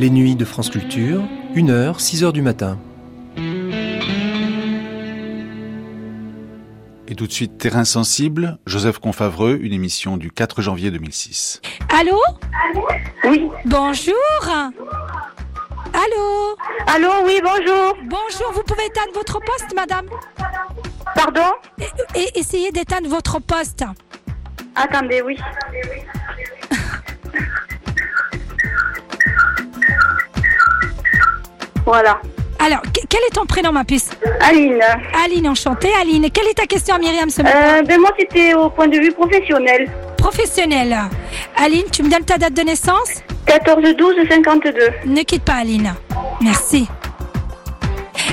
Les nuits de France Culture, 1h, 6h du matin. Et tout de suite, Terrain sensible, Joseph Confavreux, une émission du 4 janvier 2006. Allô? Oui. Bonjour Allô? Allô, oui, bonjour. Bonjour, vous pouvez éteindre votre poste, madame? Pardon? Et, et essayez d'éteindre votre poste. Attendez, oui. Voilà. Alors, que- quel est ton prénom, ma puce Aline, Aline, enchantée. Aline, quelle est ta question à Myriam ce matin euh, ben moi c'était au point de vue professionnel. Professionnelle. Aline, tu me donnes ta date de naissance 14 12 52. Ne quitte pas, Aline. Merci.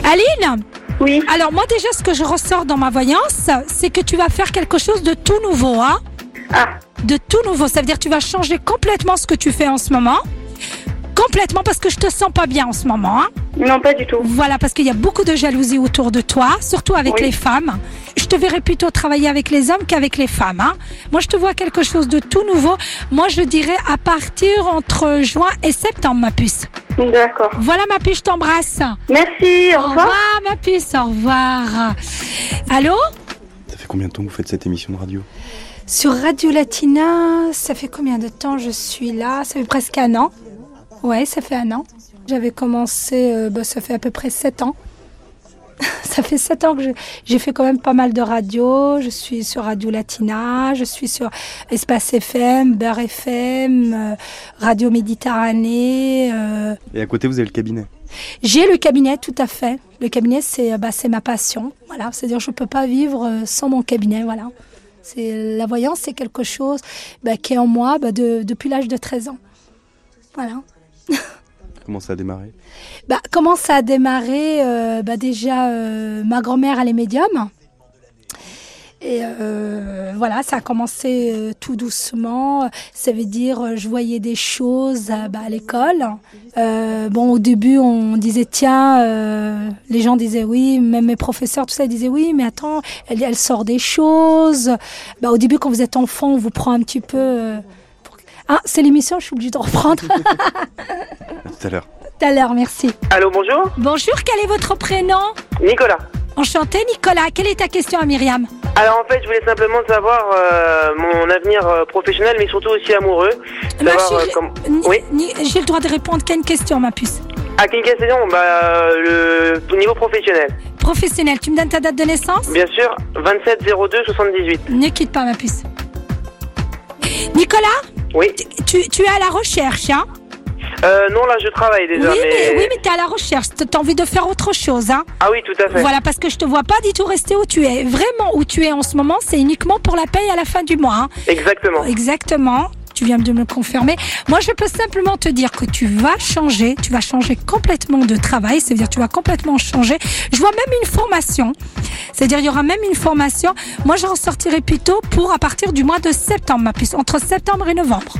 Aline Oui. Alors moi déjà ce que je ressors dans ma voyance, c'est que tu vas faire quelque chose de tout nouveau, hein Ah, De tout nouveau. Ça veut dire que tu vas changer complètement ce que tu fais en ce moment. Complètement parce que je te sens pas bien en ce moment, hein non, pas du tout. Voilà, parce qu'il y a beaucoup de jalousie autour de toi, surtout avec Oui. les femmes. Je te verrais plutôt travailler avec les hommes qu'avec les femmes. Hein. Moi, je te vois quelque chose de tout nouveau. Moi, je dirais à partir entre juin et septembre, ma puce. D'accord. Voilà, ma puce, je t'embrasse. Merci, au Au revoir. revoir, ma puce, au revoir. Allô? Ça fait combien de temps que vous faites cette émission de radio? Sur Radio Latina, ça fait combien de temps je suis là? Ça fait presque un an. Ouais, ça fait un an. J'avais commencé, euh, bah, ça fait à peu près sept ans. ça fait sept ans que j'ai fait quand même pas mal de radio. Je suis sur Radio Latina, je suis sur Espace FM, Beurre FM, euh, Radio Méditerranée. euh, Et à côté, vous avez le cabinet. j'ai le cabinet, tout à fait. Le cabinet, c'est bah, c'est ma passion. Voilà, c'est-à-dire je peux pas vivre sans mon cabinet. Voilà, c'est la voyance, c'est quelque chose bah, qui est en moi bah, de- depuis l'âge de 13 ans. Voilà. Comment ça a démarré? Bah, comment ça a démarré Euh, bah, Déjà, euh, ma grand-mère, elle est médium. Et euh, voilà, ça a commencé tout doucement. Ça veut dire, je voyais des choses bah, à l'école. Bon, au début, on disait, tiens, les gens disaient oui, même mes professeurs, tout ça, ils disaient oui, mais attends, elle, elle sort des choses. Bah, au début, quand vous êtes enfant, on vous prend un petit peu. Ah, c'est l'émission, je suis obligée de reprendre. À tout à l'heure. Tout à l'heure, merci. Allô, bonjour Bonjour, quel est votre prénom? Nicolas. Enchanté, Nicolas. Quelle est ta question à Myriam? Alors en fait, je voulais simplement savoir euh, mon avenir euh, professionnel, mais surtout aussi amoureux. Ma Savoir euh, chérie, comme- Ni- Oui. Ni- J'ai le droit de répondre qu'à une question, ma puce. À quelle question? Bah, euh, le niveau professionnel. Professionnel, tu me donnes ta date de naissance? Bien sûr, 27 02 78. Ne quitte pas, ma puce. Nicolas, Oui. tu, tu es à la recherche, hein? Euh, non, là, je travaille déjà, Oui, mais... mais, oui, mais tu es à la recherche. T'as envie de faire autre chose, hein? Ah oui, tout à fait. Voilà, parce que je te vois pas du tout rester où tu es. Vraiment, où tu es en ce moment, c'est uniquement pour la paye à la fin du mois. hein? Exactement. Exactement. Tu viens de me le confirmer. Moi, je peux simplement te dire que tu vas changer, tu vas changer complètement de travail, c'est-à-dire tu vas complètement changer. Je vois même une formation, c'est-à-dire il y aura même une formation. Moi, je ressortirai plutôt pour à partir du mois de septembre, ma puce, entre septembre et novembre.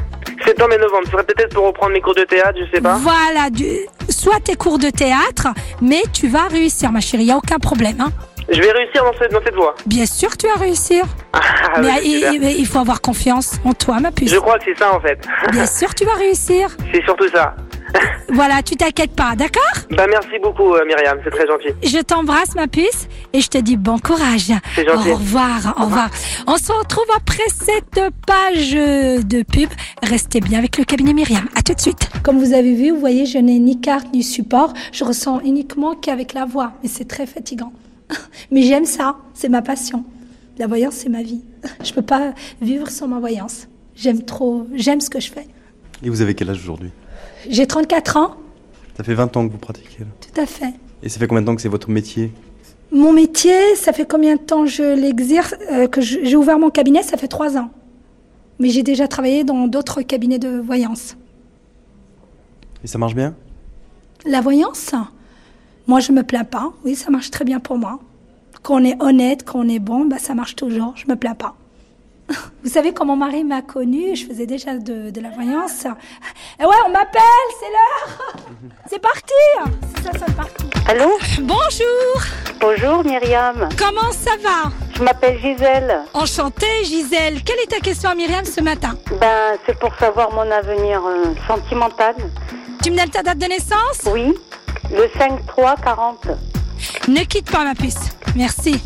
Septembre et novembre, ce serait peut-être pour reprendre mes cours de théâtre, je sais pas. Voilà, du, soit tes cours de théâtre, mais tu vas réussir, ma chérie, il n'y a aucun problème. Hein. Je vais réussir dans cette, dans cette voie. Bien sûr que tu vas réussir, Ah, mais il, faut avoir confiance en toi, ma puce. Je crois que c'est ça en fait. Bien sûr que tu vas réussir. c'est surtout ça. Voilà, tu t'inquiètes pas, d'accord? Bah merci beaucoup euh, Myriam, c'est très gentil. Je t'embrasse, ma puce, et je te dis bon courage. C'est gentil. Au revoir, au revoir. On se retrouve après cette page de pub. Restez bien avec le cabinet Myriam. À tout de suite. Comme vous avez vu, vous voyez, je n'ai ni carte ni support. Je ressens uniquement qu'avec la voix, et c'est très fatigant. Mais j'aime ça, c'est ma passion. La voyance, c'est ma vie. Je peux pas vivre sans ma voyance. J'aime trop, j'aime ce que je fais. Et vous avez quel âge aujourd'hui? J'ai 34 ans, Ça fait 20 ans que vous pratiquez. là. tout à fait. Et ça fait combien de temps que c'est votre métier? Mon métier, ça fait combien de temps je l'exerce euh, Que j'ai ouvert mon cabinet, ça fait trois ans. Mais j'ai déjà travaillé dans d'autres cabinets de voyance. Et ça marche bien? La voyance? Moi, je me plains pas. Oui, ça marche très bien pour moi. Quand on est honnête, quand on est bon, bah, ça marche toujours. Je me plains pas. Vous savez, quand mon mari m'a connue, je faisais déjà de, de la voyance. Et ouais, on m'appelle, c'est l'heure. C'est parti. C'est ça, c'est parti. Allô? Bonjour. Bonjour Myriam. Comment ça va? Je m'appelle Gisèle. Enchantée, Gisèle. Quelle est ta question à Myriam ce matin? Ben, c'est pour savoir mon avenir euh, sentimental. Tu me donnes ta date de naissance? Oui. Le 5-3-40. Ne quitte pas ma puce. Merci.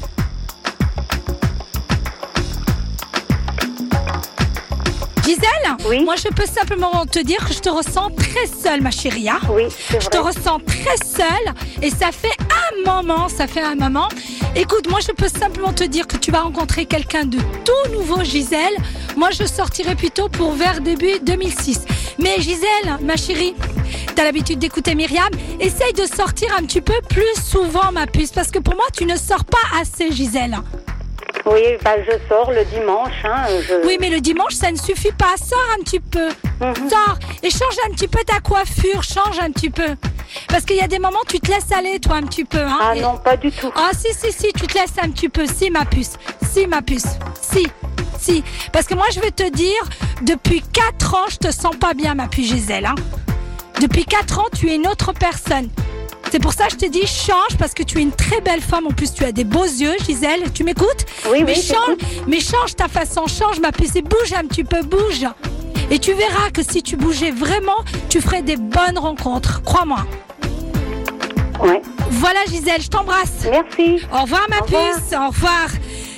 Gisèle Oui. Moi, je peux simplement te dire que je te ressens très seule, ma chérie. hein. Oui, c'est Je te ressens très seule et ça fait un moment, ça fait un moment. Écoute, moi je peux simplement te dire que tu vas rencontrer quelqu'un de tout nouveau, Gisèle. Moi je sortirai plutôt pour vers début 2006. Mais Gisèle, ma chérie, t'as l'habitude d'écouter Myriam, essaye de sortir un petit peu plus souvent, ma puce, parce que pour moi tu ne sors pas assez, Gisèle. Oui, bah, je sors le dimanche. Hein, je... Oui, mais le dimanche ça ne suffit pas. Sors un petit peu. Mhm. Sors et change un petit peu ta coiffure, change un petit peu. Parce qu'il y a des moments, tu te laisses aller, toi, un petit peu. Hein, Ah Et- non, pas du tout. Ah si si si, tu te laisses un petit peu. Si ma puce, si ma puce, si, si. Parce que moi je vais te dire, depuis 4 ans, je te sens pas bien ma puce Gisèle. Hein. Depuis 4 ans, tu es une autre personne. C'est pour ça que je te dis change parce que tu es une très belle femme. En plus, tu as des beaux yeux, Gisèle. Tu m'écoutes? Oui, mais oui, change, mais change ta façon, change ma puce et bouge un petit peu, bouge. Et tu verras que si tu bougeais vraiment, tu ferais des bonnes rencontres. Crois-moi. Ouais. Voilà Gisèle, je t'embrasse. Merci. Au revoir ma Au revoir. puce, au revoir.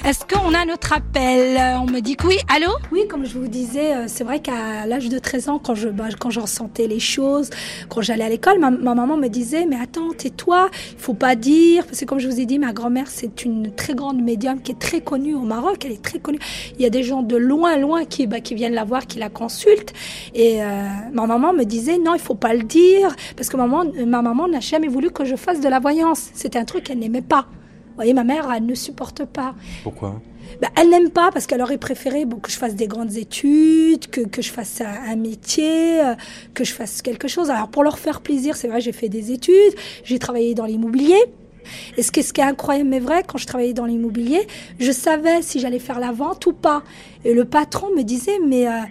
Est-ce qu'on a notre appel? Euh, On me dit que oui. Allô? Oui, comme je vous disais, euh, c'est vrai qu'à l'âge de 13 ans, quand je, bah, quand les choses, quand j'allais à l'école, ma, ma maman me disait, mais attends, tais-toi, il faut pas dire. Parce que comme je vous ai dit, ma grand-mère, c'est une très grande médium qui est très connue au Maroc. Elle est très connue. Il y a des gens de loin, loin qui, bah, qui viennent la voir, qui la consultent. Et euh, ma maman me disait, non, il faut pas le dire. Parce que maman, ma maman n'a jamais voulu que je fasse de la voyance. C'était un truc qu'elle n'aimait pas. Vous voyez, ma mère, elle ne supporte pas. Pourquoi? Bah, elle n'aime pas parce qu'elle aurait préféré bon, que je fasse des grandes études, que, que je fasse un, un métier, euh, que je fasse quelque chose. Alors pour leur faire plaisir, c'est vrai, j'ai fait des études, j'ai travaillé dans l'immobilier. Et ce qui, est, ce qui est incroyable mais vrai, quand je travaillais dans l'immobilier, je savais si j'allais faire la vente ou pas. Et le patron me disait, mais euh,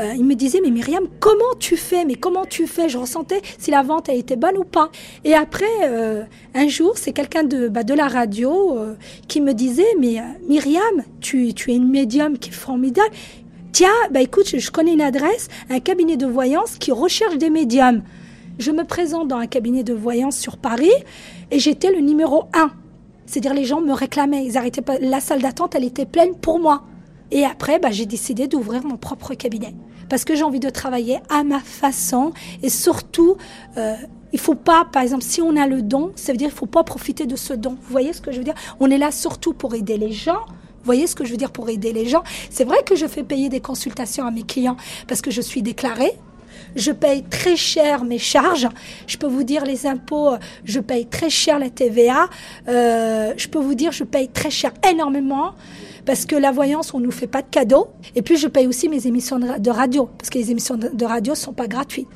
euh, il me disait, mais Myriam, comment tu fais? Mais comment tu fais? Je ressentais si la vente a été bonne ou pas. Et après, euh, un jour, c'est quelqu'un de, bah, de la radio euh, qui me disait, mais Myriam, tu, tu es une médium qui est formidable. Tiens, bah écoute, je, je connais une adresse, un cabinet de voyance qui recherche des médiums. Je me présente dans un cabinet de voyance sur Paris et j'étais le numéro un. C'est-à-dire les gens me réclamaient, ils arrêtaient pas. La salle d'attente, elle était pleine pour moi. Et après, bah, j'ai décidé d'ouvrir mon propre cabinet parce que j'ai envie de travailler à ma façon et surtout, euh, il faut pas, par exemple, si on a le don, ça veut dire qu'il faut pas profiter de ce don. Vous voyez ce que je veux dire? On est là surtout pour aider les gens. Vous voyez ce que je veux dire pour aider les gens? C'est vrai que je fais payer des consultations à mes clients parce que je suis déclarée. Je paye très cher mes charges. Je peux vous dire les impôts, euh, je paye très cher la TVA. Euh, je peux vous dire, je paye très cher énormément parce que la voyance, on nous fait pas de cadeaux. Et puis, je paye aussi mes émissions de ra- de radio parce que les émissions de de radio sont pas gratuites.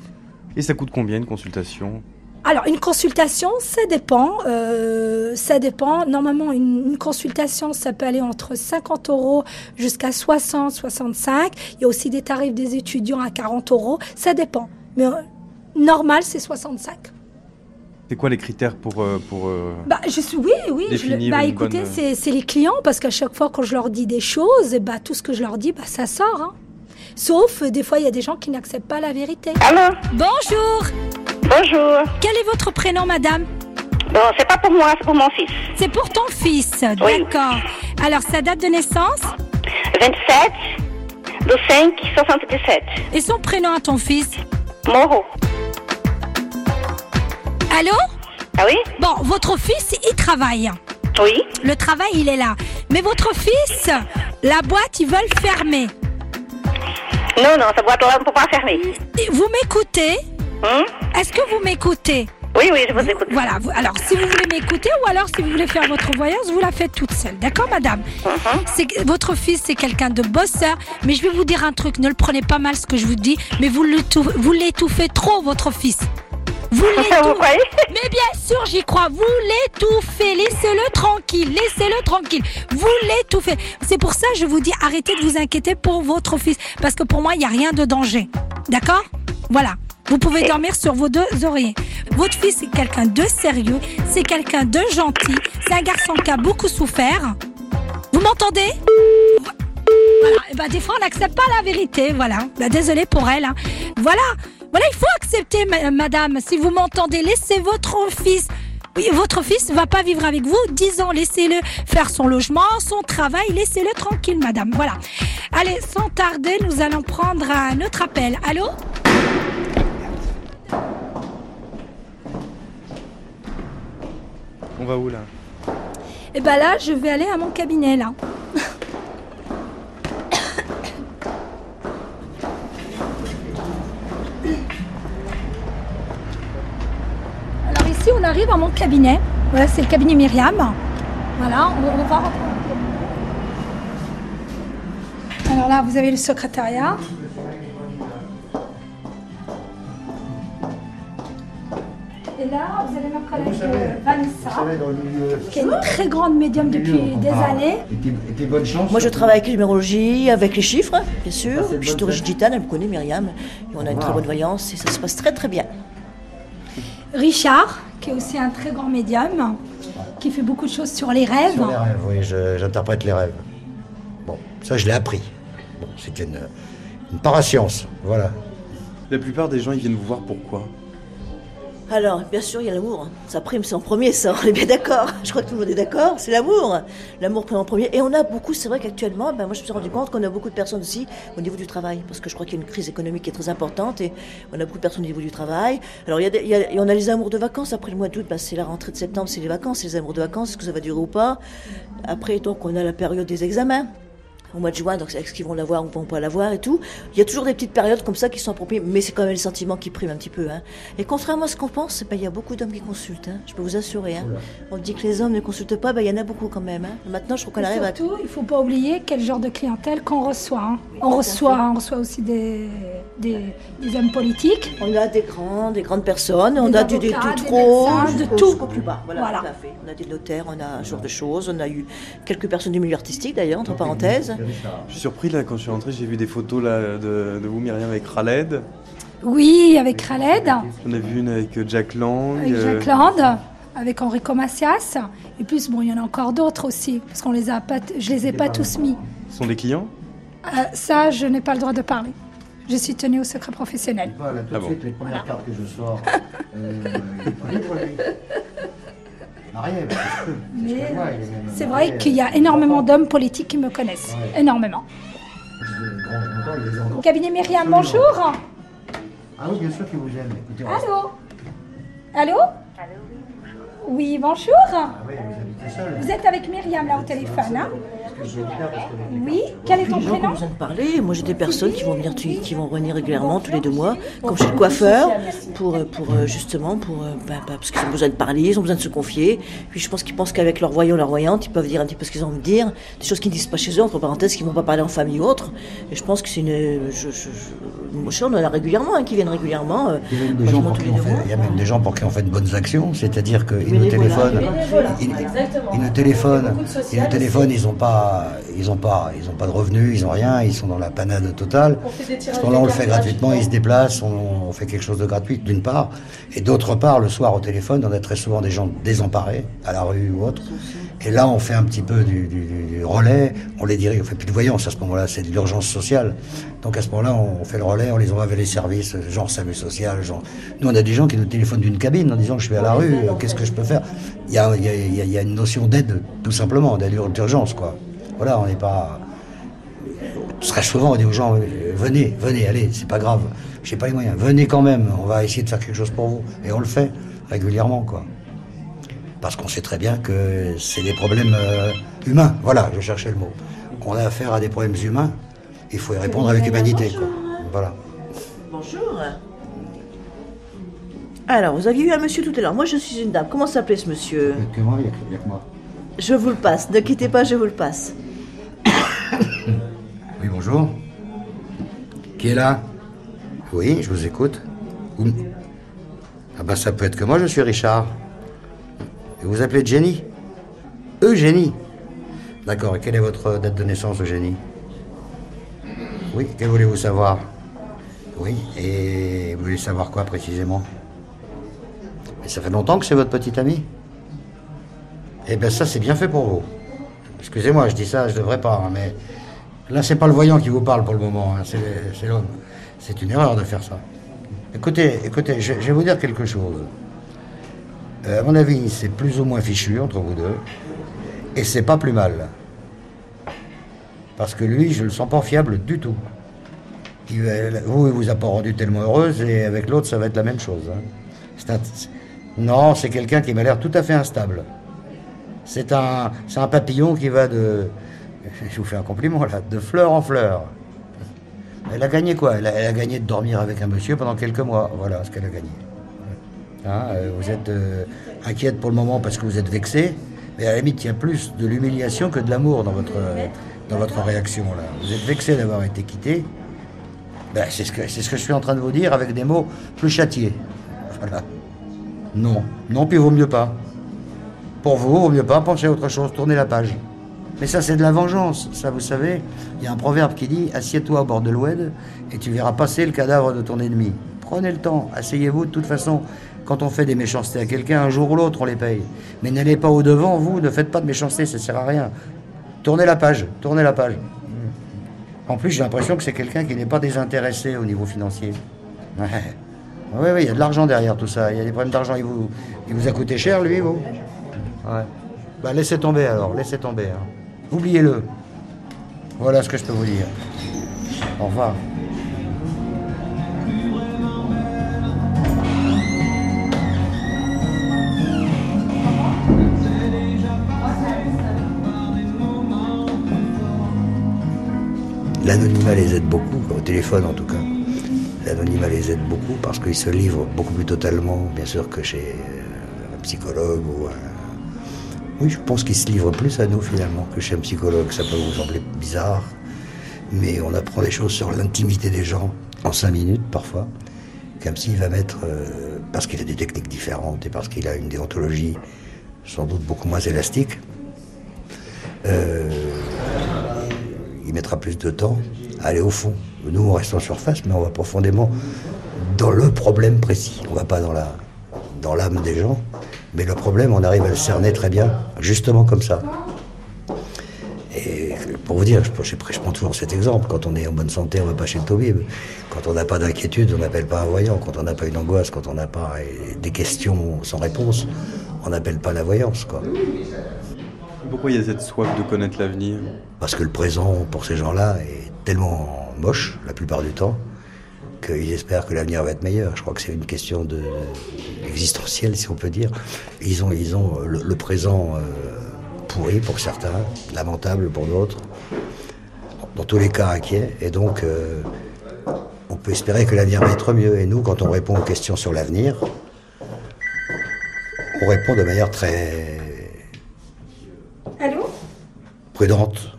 Et ça coûte combien une consultation? Alors, une consultation, ça dépend. euh, ça dépend. Normalement, une, une consultation, ça peut aller entre 50 euros jusqu'à 60, 65. Il y a aussi des tarifs des étudiants à 40 euros. Ça dépend. Mais euh, normal, c'est 65. C'est quoi les critères pour... euh, pour euh, Bah, je suis, oui, oui. Je, le- bah, écoutez, bonne- c'est, c'est les clients parce qu'à chaque fois, quand je leur dis des choses, bah, tout ce que je leur dis, bah, ça sort. hein. Sauf, euh, des fois, il y a des gens qui n'acceptent pas la vérité. Allô Bonjour Bonjour. Quel est votre prénom, madame? Bon, c'est pas pour moi, c'est pour mon fils. C'est pour ton fils, Oui. d'accord. Alors, sa date de naissance? 27 de 5 77. et son prénom à ton fils? Moreau. Allô Ah oui Bon, votre fils, il travaille. Oui. Le travail, il est là. Mais votre fils, la boîte, ils veulent fermer. Non, non, sa boîte on ne peut pas fermer. Vous m'écoutez Hum Est-ce que vous m'écoutez Oui, oui, je vous écoute. Voilà, alors si vous voulez m'écouter ou alors si vous voulez faire votre voyance, vous la faites toute seule. D'accord, madame que Votre fils, c'est quelqu'un de bosseur, mais je vais vous dire un truc, ne le prenez pas mal ce que je vous dis, mais vous l'étouffez trop, votre fils. Vous l'étouffez. Mais bien sûr, j'y crois. Vous l'étouffez. Laissez-le tranquille. Laissez-le tranquille. Vous l'étouffez. C'est pour ça que je vous dis arrêtez de vous inquiéter pour votre fils. Parce que pour moi, il n'y a rien de danger. D'accord? Voilà. Vous pouvez dormir sur vos deux oreillers. Votre fils, c'est quelqu'un de sérieux. C'est quelqu'un de gentil. C'est un garçon qui a beaucoup souffert. Vous m'entendez? Voilà. Et ben, des fois, on n'accepte pas la vérité. Voilà. Ben, désolé pour elle. hein. Voilà. Voilà, il faut accepter, ma- madame. Si vous m'entendez, laissez votre fils. Oui, votre fils ne va pas vivre avec vous 10 ans. Laissez-le faire son logement, son travail. Laissez-le tranquille, madame. Voilà. Allez, sans tarder, nous allons prendre un autre appel. Allô? On va où là? Eh ben là, je vais aller à mon cabinet, là. Alors ici, on arrive à mon cabinet. Voilà, c'est le cabinet Myriam. Voilà, on, on va rentrer. Alors là, vous avez le secrétariat. Et là, vous avez ma collègue euh, Vanessa, qui est une très grande médium depuis des années. Et. Moi, je travaille avec les numérologies, avec les chiffres, bien sûr. Je suis d'origine gitane, elle me connaît, Myriam. Et on a une très bonne voyance et ça se passe très très bien. Richard, qui est aussi un très grand médium, qui fait beaucoup de choses sur les rêves. Sur les rêves, oui, j'interprète les rêves. Bon, ça je l'ai appris. Bon, c'est une, une parascience, voilà. La plupart des gens, ils viennent vous voir pourquoi? Alors, bien sûr, il y a l'amour. Ça prime, c'est en premier, ça, on est bien d'accord. Je crois que tout le monde est d'accord, c'est l'amour. L'amour prime en premier. Et on a beaucoup, c'est vrai qu'actuellement, ben, moi je me suis rendu compte qu'on a beaucoup de personnes aussi au niveau du travail. Parce que je crois qu'il y a une crise économique qui est très importante et on a beaucoup de personnes au niveau du travail. Alors, il y a, y on a les amours de vacances. Après le mois d'août, ben, c'est la rentrée de septembre, c'est les vacances, c'est les amours de vacances. Est-ce que ça va durer ou pas? Après, donc, on a la période des examens au mois de juin, donc est-ce qu'ils vont l'avoir ou vont pas l'avoir et tout. Il y a toujours des petites périodes comme ça qui sont appropriées, mais c'est quand même les sentiments qui priment un petit peu. Hein. Et contrairement à ce qu'on pense, ben, il y a beaucoup d'hommes qui consultent, hein. je peux vous assurer. Hein. On dit que les hommes ne consultent pas, ben, il y en a beaucoup quand même. Hein. Maintenant, je trouve qu'on arrive à... surtout, il ne faut pas oublier quel genre de clientèle qu'on reçoit. hein. On reçoit, on reçoit aussi des, des, des hommes politiques. On a des grands, des grandes personnes, on a du, des avocats, tout des trop, médecins, de tout. plus bas. Voilà, Voilà. tout à fait. On a des notaires, on a ce genre de choses, on a eu quelques personnes du milieu artistique d'ailleurs, entre parenthèses. Je suis surpris là, quand je suis rentré, j'ai vu des photos là, de, de vous, Myriam, avec Khaled. Oui, avec Khaled, On a vu une avec euh, Jack Lang. avec euh, Jacques Land, avec Enrico Macias. Et puis, bon, il y en a encore d'autres aussi, parce qu'on les a pas, je les ai pas tous mis. Ce sont des clients? Euh, ça, je n'ai pas le droit de parler. Je suis tenue au secret professionnel. Voilà, tout Ah de bon. suite, les premières cartes que je sors, euh, Marié. C'est vrai qu'il y a énormément d'hommes politiques qui me connaissent. Ouais. Énormément. Grand. Cabinet Myriam, bonjour. Ah oui, bien sûr qu'il vous aime. Écoutez, on reste- Allô Allô Oui, bonjour. Ah oui, vous habitez seul. Vous êtes avec Myriam là au téléphone, hein que parce que les- Oui. Quel est ton les gens qui ont prénom besoin de parler, moi j'ai des personnes qui vont venir qui vont régulièrement tous les deux mois, comme chez le coiffeur, pour, euh, pour euh, justement pour euh, bah, bah, parce qu'ils ont besoin de parler, ils ont besoin de se confier. Puis je pense qu'ils pensent qu'avec leur voyant, leur voyante, ils peuvent dire un petit peu ce qu'ils ont envie de dire, des choses qu'ils ne disent pas chez eux, entre parenthèses, qu'ils vont pas parler en famille ou autre. Et je pense que c'est une, je, je, je, moi, je sais, on en a régulièrement, hein, qui viennent régulièrement. Il y a même des gens pour qui les on fait, mois. il y a même des gens pour qui on fait de bonnes actions, c'est-à-dire qu'ils nous téléphonent, ils nous téléphonent, ils nous téléphonent, ils n'ont pas, ils ont pas, ils ont pas de revenus, ils ont rien, ils sont dans la panade totale. À ce moment-là, on le fait gratuitement, ils se déplacent, on, on fait quelque chose de gratuit d'une part, et d'autre part, le soir au téléphone, on a très souvent des gens désemparés à la rue ou autre. Et là, on fait un petit peu du, du- du- du relais, on les dirige, on fait plus de voyance à ce moment-là, c'est de l'urgence sociale. Donc à ce moment-là, on fait le relais, on les envoie vers les services, genre SAMU social, genre... Nous, on a des gens qui nous téléphonent d'une cabine en disant, je suis à la rue, qu'est-ce que je peux faire? Il y, a, il y a- il y a- il y a une notion d'aide, tout simplement, d'aide d'urgence, quoi. Voilà, on n'est pas... Très souvent, on dit aux gens, euh, venez, venez, allez, c'est pas grave, j'ai pas les moyens, venez quand même, on va essayer de faire quelque chose pour vous. Et on le fait régulièrement, quoi parce qu'on sait très bien que c'est des problèmes euh, humains. Voilà, je cherchais le mot. On a affaire à des problèmes humains, il faut y répondre avec humanité. Quoi. Voilà. Bonjour. Alors, vous aviez eu un monsieur tout à l'heure. Moi, je suis une dame. Comment s'appelait ce monsieur? Que moi, il n'y a, que moi. Je vous le passe. Ne quittez pas, je vous le passe. Oui, bonjour. Qui est là? Oui, je vous écoute. Vous- Ah ben ça peut être que moi, je suis Richard. Et vous appelez Jenny Eugénie D'accord, et quelle est votre date de naissance, Eugénie? Oui, que voulez-vous savoir? Oui, et vous voulez savoir quoi précisément? Et ça fait longtemps que c'est votre petite amie Eh bien ça, c'est bien fait pour vous. Excusez-moi, je dis ça, je devrais pas, hein, mais là, c'est pas le voyant qui vous parle pour le moment, hein, c'est l'homme. C'est une erreur de faire ça. Écoutez, écoutez, je, vais vous dire quelque chose. Euh, à mon avis, c'est plus ou moins fichu entre vous deux. Et c'est pas plus mal. Parce que lui, je le sens pas fiable du tout. Il va- vous, il vous a pas rendu tellement heureuse et avec l'autre, ça va être la même chose. hein. Non, c'est quelqu'un qui m'a l'air tout à fait instable. C'est un, un papillon qui va de. Je vous fais un compliment là, de fleur en fleur. Elle a gagné quoi? Elle a, gagné de dormir avec un monsieur pendant quelques mois. Voilà ce qu'elle a gagné. Hein, euh, vous êtes euh, inquiète pour le moment parce que vous êtes vexé, mais à la limite, il y a plus de l'humiliation que de l'amour dans votre, dans votre réaction. Là. Vous êtes vexé d'avoir été quitté. Ben, c'est ce, que- c'est ce que je suis en train de vous dire avec des mots plus châtiés. Voilà. Non, non, puis vaut mieux pas. Pour vous, vaut mieux pas, pensez à autre chose, tournez la page. Mais ça, c'est de la vengeance. Ça, vous savez, il y a un proverbe qui dit Assieds-toi au bord de l'oued et tu verras passer le cadavre de ton ennemi. Prenez le temps, asseyez-vous. De toute façon, quand on fait des méchancetés à quelqu'un, un jour ou l'autre, on les paye. Mais n'allez pas au-devant, vous, ne faites pas de méchanceté, ça sert à rien. Tournez la page, tournez la page. En plus, j'ai l'impression que c'est quelqu'un qui n'est pas désintéressé au niveau financier. Oui, oui, il y a de l'argent derrière tout ça. Il y a des problèmes d'argent. Il vous, il vous a coûté cher, lui, vous? Ouais. Bah, laissez tomber alors, laissez tomber. hein. Oubliez-le. Voilà ce que je peux vous dire. Au revoir. L'anonymat les aide beaucoup, au téléphone en tout cas. L'anonymat les aide beaucoup parce qu'ils se livrent beaucoup plus totalement, bien sûr, que chez euh, un psychologue ou un... Oui, je pense qu'ils se livrent plus à nous finalement que chez un psychologue. Ça peut vous sembler bizarre, mais on apprend des choses sur l'intimité des gens en cinq minutes parfois, qu'un psy va mettre, euh, parce qu'il a des techniques différentes et parce qu'il a une déontologie sans doute beaucoup moins élastique. Euh, il mettra plus de temps à aller au fond. Nous, on reste en surface, mais on va profondément dans le problème précis. On va pas dans la dans l'âme des gens, mais le problème, on arrive à le cerner très bien, justement comme ça. Et pour vous dire, je, je, je prends toujours cet exemple. Quand on est en bonne santé, on va pas chez le tabib. Quand on n'a pas d'inquiétude, on n'appelle pas un voyant. Quand on n'a pas une angoisse, quand on n'a pas des questions sans réponse, on n'appelle pas la voyance, quoi. Pourquoi il y a cette soif de connaître l'avenir? Parce que le présent, pour ces gens-là, est tellement moche, la plupart du temps, qu'ils espèrent que l'avenir va être meilleur. Je crois que c'est une question de, existentielle, si on peut dire. Ils ont, ils ont le, le présent euh, pourri pour certains, lamentable pour d'autres, dans tous les cas inquiets. Et donc, euh, on peut espérer que l'avenir va être mieux. Et nous, quand on répond aux questions sur l'avenir, on répond de manière très Allô? prudente.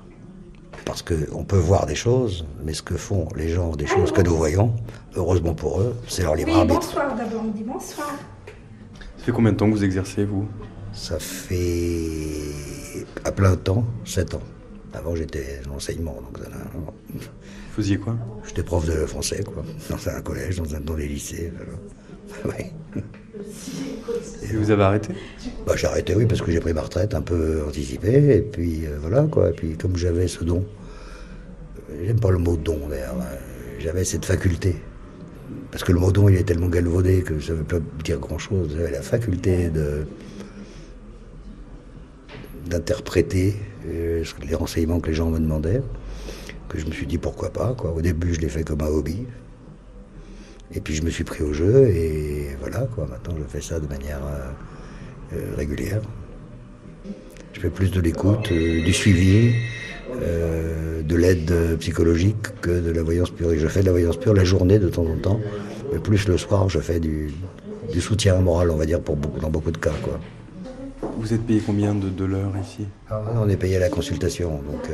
Parce qu'on peut voir des choses, mais ce que font les gens des choses que nous voyons, heureusement pour eux, c'est leur libre Oui, arbitre. bonsoir d'abord, on dit bonsoir. Ça fait combien de temps que vous exercez, vous? Ça fait à plein temps, 7 ans. Avant j'étais en enseignement, donc Vous faisiez quoi? J'étais prof de français, quoi, dans un collège, dans, un, dans les lycées. voilà. Ouais. Et vous avez arrêté Bah, j'ai arrêté, oui, parce que j'ai pris ma retraite un peu anticipée, et puis euh, voilà, quoi. Et puis comme j'avais ce don, j'aime pas le mot don d'ailleurs, hein, j'avais cette faculté. Parce que le mot don, il est tellement galvaudé que ça ne veut pas dire grand-chose. J'avais la faculté de d'interpréter euh, les renseignements que les gens me demandaient, que je me suis dit pourquoi pas. Quoi. Au début, je l'ai fait comme un hobby. Et puis je me suis pris au jeu et voilà quoi. Maintenant je fais ça de manière euh, euh, régulière. Je fais plus de l'écoute, euh, du suivi, euh, de l'aide psychologique que de la voyance pure. Et je fais de la voyance pure la journée de temps en temps, mais plus le soir je fais du, du soutien moral, on va dire, pour beaucoup, dans beaucoup de cas quoi. Vous êtes payé combien de, de l'heure ici? Ah, on est payé à la consultation, donc.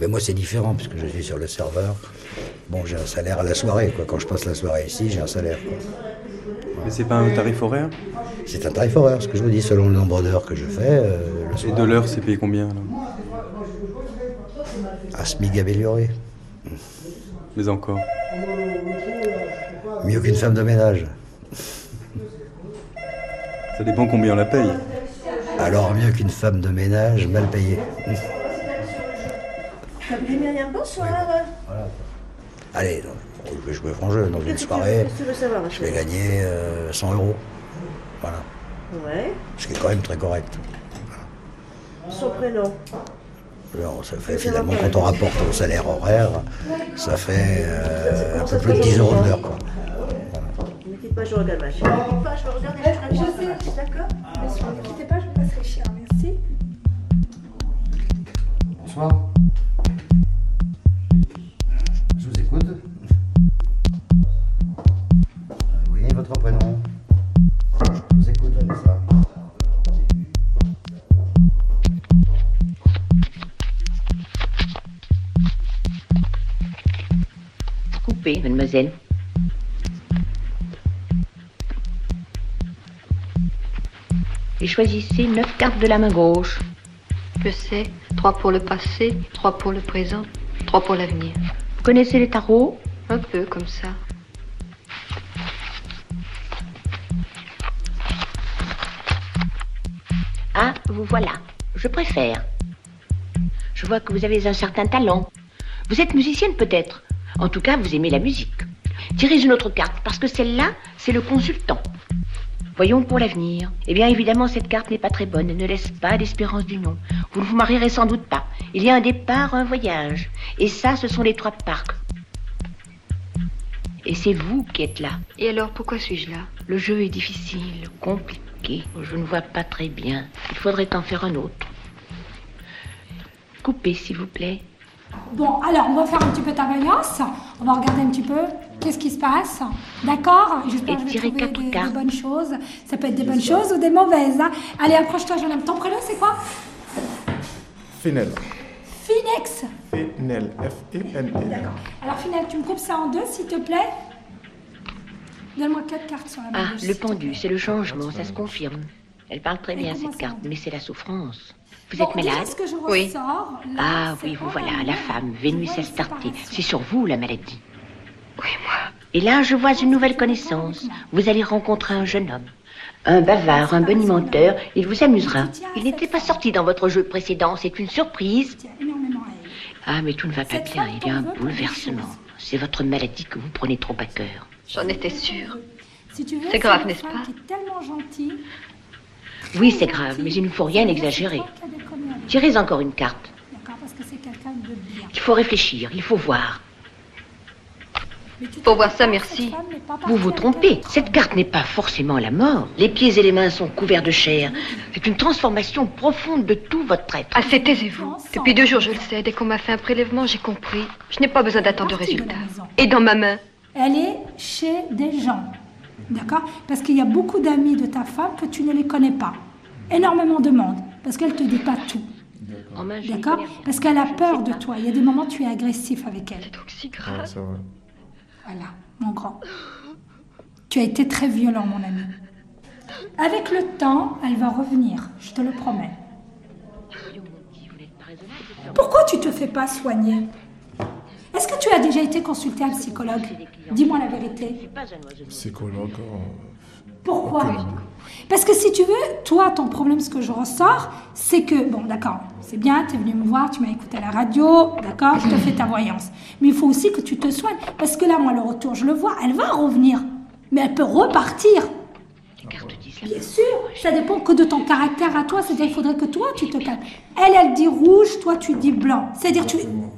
Mais moi c'est différent puisque je suis sur le serveur. Bon, j'ai un salaire à la soirée quoi. Quand je passe la soirée ici, j'ai un salaire. quoi. Mais c'est pas un tarif horaire C'est un tarif horaire, ce que je vous dis, selon le nombre d'heures que je fais. euh, le Et soir, de l'heure, c'est payé combien alors un SMIC amélioré. Mais encore. Mieux qu'une femme de ménage. Ça dépend combien on la paye. Alors mieux qu'une femme de ménage mal payée. Myriam, bonsoir. Allez, je vais jouer franc jeu. Dans une soirée, qu'est-ce que tu veux savoir, ma je vais gagner euh, 100 euros. Voilà. Ouais. Ce qui est quand même très correct. Son prénom. Alors, ça fait finalement, quand on rapporte au salaire horaire, ça fait euh, un peu plus de 10 euros de l'heure. quoi. Ne quitte pas, je regarde ma chérie. Ne quitte pas, je vais regarder. Je Je sais. D'accord Ne quittez pas, je vous passe les chiens. Merci. Bonsoir. Votre prénom. Je vous écoute, Vanessa. Coupé, mademoiselle. Et choisissez neuf cartes de la main gauche. Je sais. Trois pour le passé, trois pour le présent, trois pour l'avenir. Vous connaissez les tarots? Un peu comme ça. Vous voilà. Je préfère. Je vois que vous avez un certain talent. Vous êtes musicienne peut-être. En tout cas, vous aimez la musique. Tirez une autre carte, parce que celle-là, c'est le consultant. Voyons pour l'avenir. Eh bien, évidemment, cette carte n'est pas très bonne et ne laisse pas d'espérance d'union. Vous ne vous marierez sans doute pas. Il y a un départ, un voyage. Et ça, ce sont les trois parcs. Et c'est vous qui êtes là. Et alors, pourquoi suis-je là? Le jeu est difficile, compliqué. Je ne vois pas très bien. Il faudrait en faire un autre. Coupez, s'il vous plaît. Bon, alors, on va faire un petit peu ta voyance. On va regarder un petit peu qu'est-ce qui se passe. D'accord J'espère Et que je vais trouver quatre des, bonnes choses. Ça peut être des bonnes choses ou des mauvaises. hein. Allez, approche-toi, jeune homme. Ton prénom, c'est quoi Finel. Phoenix. Finel. F-I-N-E. D'accord. Alors, Finel, tu me coupes ça en deux, s'il te plaît Donne-moi quatre cartes sur la main Ah, gauche, le pendu, c'est le changement, ça se confirme. Elle parle très bien, cette carte, mais c'est la souffrance. Vous Bon, êtes malade ce que je Oui. ressors, là, Ah oui, vous voilà, la femme, Vénus Astarté. C'est sur vous la maladie. Oui, moi. Et là, je vois une nouvelle connaissance. Vous allez rencontrer un jeune homme. Un bavard, un bonimenteur, il vous amusera. Il n'était pas sorti dans votre jeu précédent, c'est une surprise. Tiens énormément à elle. Ah, mais tout ne va pas bien, il y a un bouleversement. C'est votre maladie que vous prenez trop à cœur. J'en étais sûre. Si tu veux, C'est grave, n'est-ce pas qui est tellement gentille. Oui, c'est grave, mais il ne faut rien exagérer. Tirez encore une carte. D'accord, parce que c'est quelqu'un de bien. Il faut réfléchir, il faut voir. Pour voir ça, merci. Vous vous trompez. Cette carte n'est pas forcément la mort. Les pieds et les mains sont couverts de chair. C'est une transformation profonde de tout votre être. Assez taisez-vous. Depuis deux jours, je le sais. Dès qu'on m'a fait un prélèvement, j'ai compris. Je n'ai pas besoin d'attendre de résultats. Et dans ma main Elle est chez des gens. D'accord? Parce qu'il y a beaucoup d'amis de ta femme que tu ne les connais pas. Énormément de monde. Parce qu'elle ne te dit pas tout. D'accord. Parce qu'elle a peur de toi. Il y a des moments où tu es agressif avec elle. C'est. Voilà, mon grand. Tu as été très violent, mon ami. Avec le temps, elle va revenir, je te le promets. Pourquoi tu te fais pas soigner? Est-ce que tu as déjà été consulté un psychologue Dis-moi la Je vérité. Psychologue. euh, Pourquoi. Parce que si tu veux, toi, ton problème, ce que je ressors, c'est que, bon, d'accord, c'est bien, tu es venu me voir, tu m'as écouté à la radio, d'accord, je te fais ta voyance. Mais il faut aussi que tu te soignes. Parce que là, moi, le retour, je le vois, elle va revenir. Mais elle peut repartir. Bien sûr, ça dépend que de ton caractère à toi. C'est-à-dire qu'il faudrait que toi, tu te calmes. Elle, elle dit rouge, toi, tu dis blanc. C'est-à-dire, tu.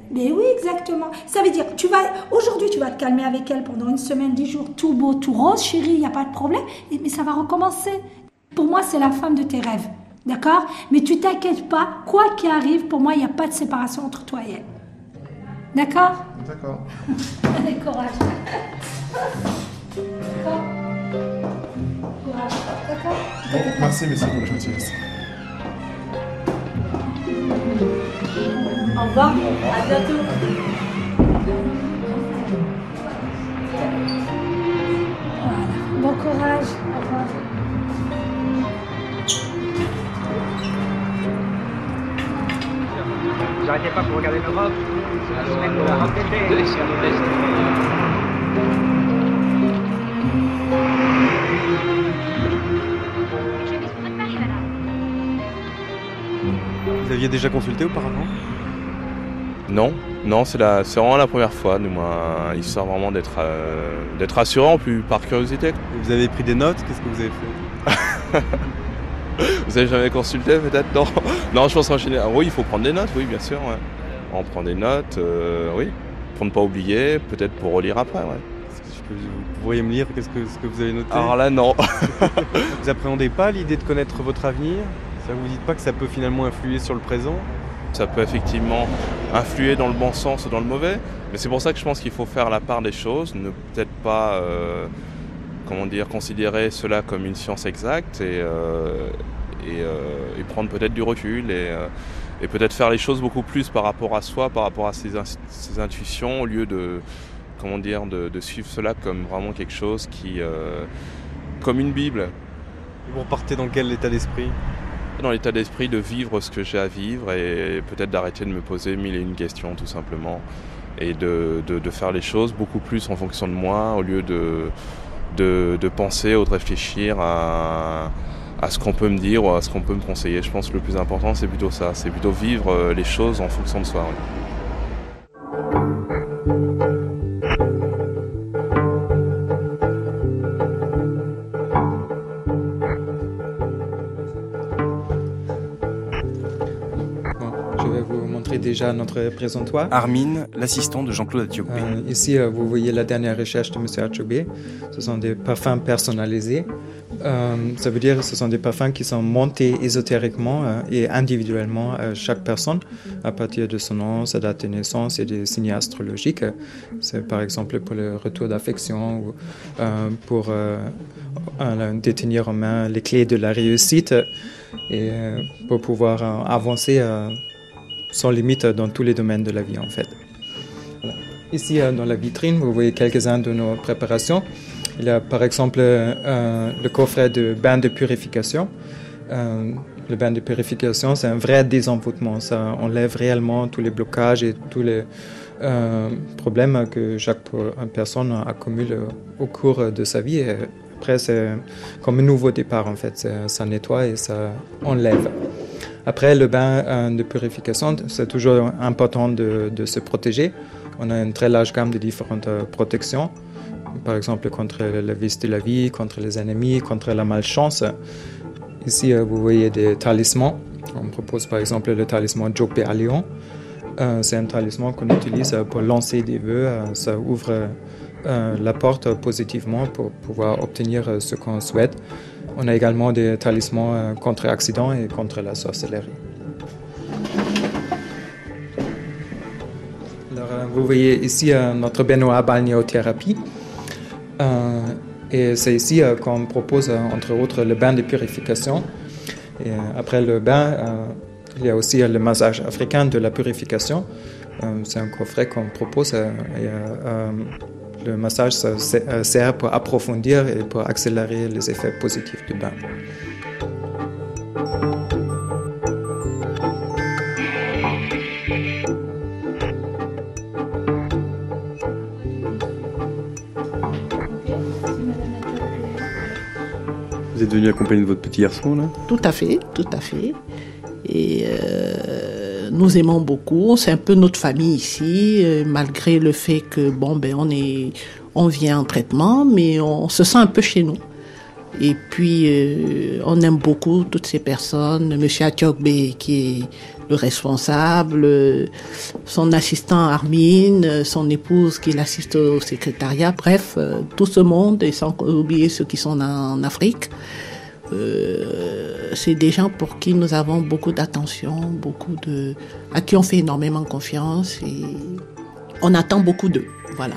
Mais oui, exactement. Ça veut dire, tu vas. Aujourd'hui, tu vas te calmer avec elle pendant une semaine, dix jours, tout beau, tout rose, chérie, il n'y a pas de problème. Mais ça va recommencer. Pour moi, c'est la femme de tes rêves. D'accord? Mais tu t'inquiètes pas, quoi qu'il arrive, pour moi, il n'y a pas de séparation entre toi et elle. D'accord? D'accord. Allez, courage. D'accord. D'accord Bon, merci, la gentillesse. Au revoir. À bientôt. Voilà. Bon courage. Au revoir. Vous arrêtez pas pour regarder nos robes C'est la semaine de la robe d'été. Vous aviez déjà consulté auparavant? Non, non, c'est vraiment la première fois, du moins, histoire vraiment d'être, euh, d'être rassurant, plus par curiosité. Vous avez pris des notes? Qu'est-ce que vous avez fait? Vous avez jamais consulté peut-être? Non, non, je pense qu'en général, oui, il faut prendre des notes, oui, bien sûr. ouais. On prend des notes, euh, oui, pour ne pas oublier, peut-être pour relire après, ouais. Vous pourriez me lire qu'est-ce que, ce que vous avez noté Alors là, non. Vous appréhendez pas l'idée de connaître votre avenir? Ça vous dites pas que ça peut finalement influer sur le présent? Ça peut effectivement influer dans le bon sens ou dans le mauvais, mais c'est pour ça que je pense qu'il faut faire la part des choses, ne peut-être pas, euh, comment dire, considérer cela comme une science exacte et, euh, et, euh, et prendre peut-être du recul et, et peut-être faire les choses beaucoup plus par rapport à soi, par rapport à ses intuitions, au lieu de, comment dire, de, de suivre cela comme vraiment quelque chose qui, euh, comme une Bible, Vous repartez dans quel état d'esprit? Dans l'état d'esprit de vivre ce que j'ai à vivre et peut-être d'arrêter de me poser mille et une questions tout simplement et de, de- de faire les choses beaucoup plus en fonction de moi au lieu de, de, penser ou de réfléchir à, à ce qu'on peut me dire ou à ce qu'on peut me conseiller. Je pense que le plus important c'est plutôt ça, c'est plutôt vivre euh, les choses en fonction de soi. oui. Vous montrer déjà notre présentoir. Armin, l'assistant de Jean-Claude Atiopé. Euh, ici, euh, vous voyez la dernière recherche de M. Achobé. Ce sont des parfums personnalisés. Euh, ça veut dire que ce sont des parfums qui sont montés ésotériquement et individuellement à chaque personne à partir de son nom, sa date de naissance et des signes astrologiques. C'est par exemple pour le retour d'affection ou pour détenir en main les clés de la réussite et pour pouvoir avancer sans limite dans tous les domaines de la vie en fait. Ici euh, dans la vitrine, vous voyez quelques-uns de nos préparations. Il y a par exemple euh, le coffret de bain de purification. Euh, le bain de purification, c'est un vrai désenvoûtement. Ça enlève réellement tous les blocages et tous les euh, problèmes que chaque personne accumule au cours de sa vie. Après, c'est comme un nouveau départ en fait. Ça nettoie et ça enlève. Après, le bain euh, de purification, c'est toujours important de, se protéger. On a une très large gamme de différentes euh, protections. Par exemple, contre le vice de la vie, contre les ennemis, contre la malchance. Ici, euh, vous voyez des talismans. On propose par exemple le talisman Jopé à Lyon. C'est un talisman qu'on utilise pour lancer des vœux. ça ouvre la porte positivement pour pouvoir obtenir ce qu'on souhaite. On a également des talismans contre accidents et contre la sorcellerie. Alors, vous voyez ici notre baignoire balnéothérapie. Euh, et c'est ici euh, qu'on propose, euh, entre autres, le bain de purification. Après le bain, il y a aussi le massage africain de la purification. c'est un coffret qu'on propose. Le massage ça sert pour approfondir et pour accélérer les effets positifs du bain. Vous êtes venu accompagner de votre petit garçon là? Tout à fait, tout à fait. Et euh, nous aimons beaucoup. C'est un peu notre famille ici, euh, malgré le fait que bon ben on est, on vient en traitement, mais on se sent un peu chez nous. Et puis euh, on aime beaucoup toutes ces personnes. Monsieur Atiokbe qui est le responsable, son assistant Armin, son épouse qui l'assiste au secrétariat, bref, tout ce monde, et sans oublier ceux qui sont en Afrique. Euh, c'est des gens pour qui nous avons beaucoup d'attention, beaucoup de, à qui on fait énormément confiance et on attend beaucoup d'eux. Voilà.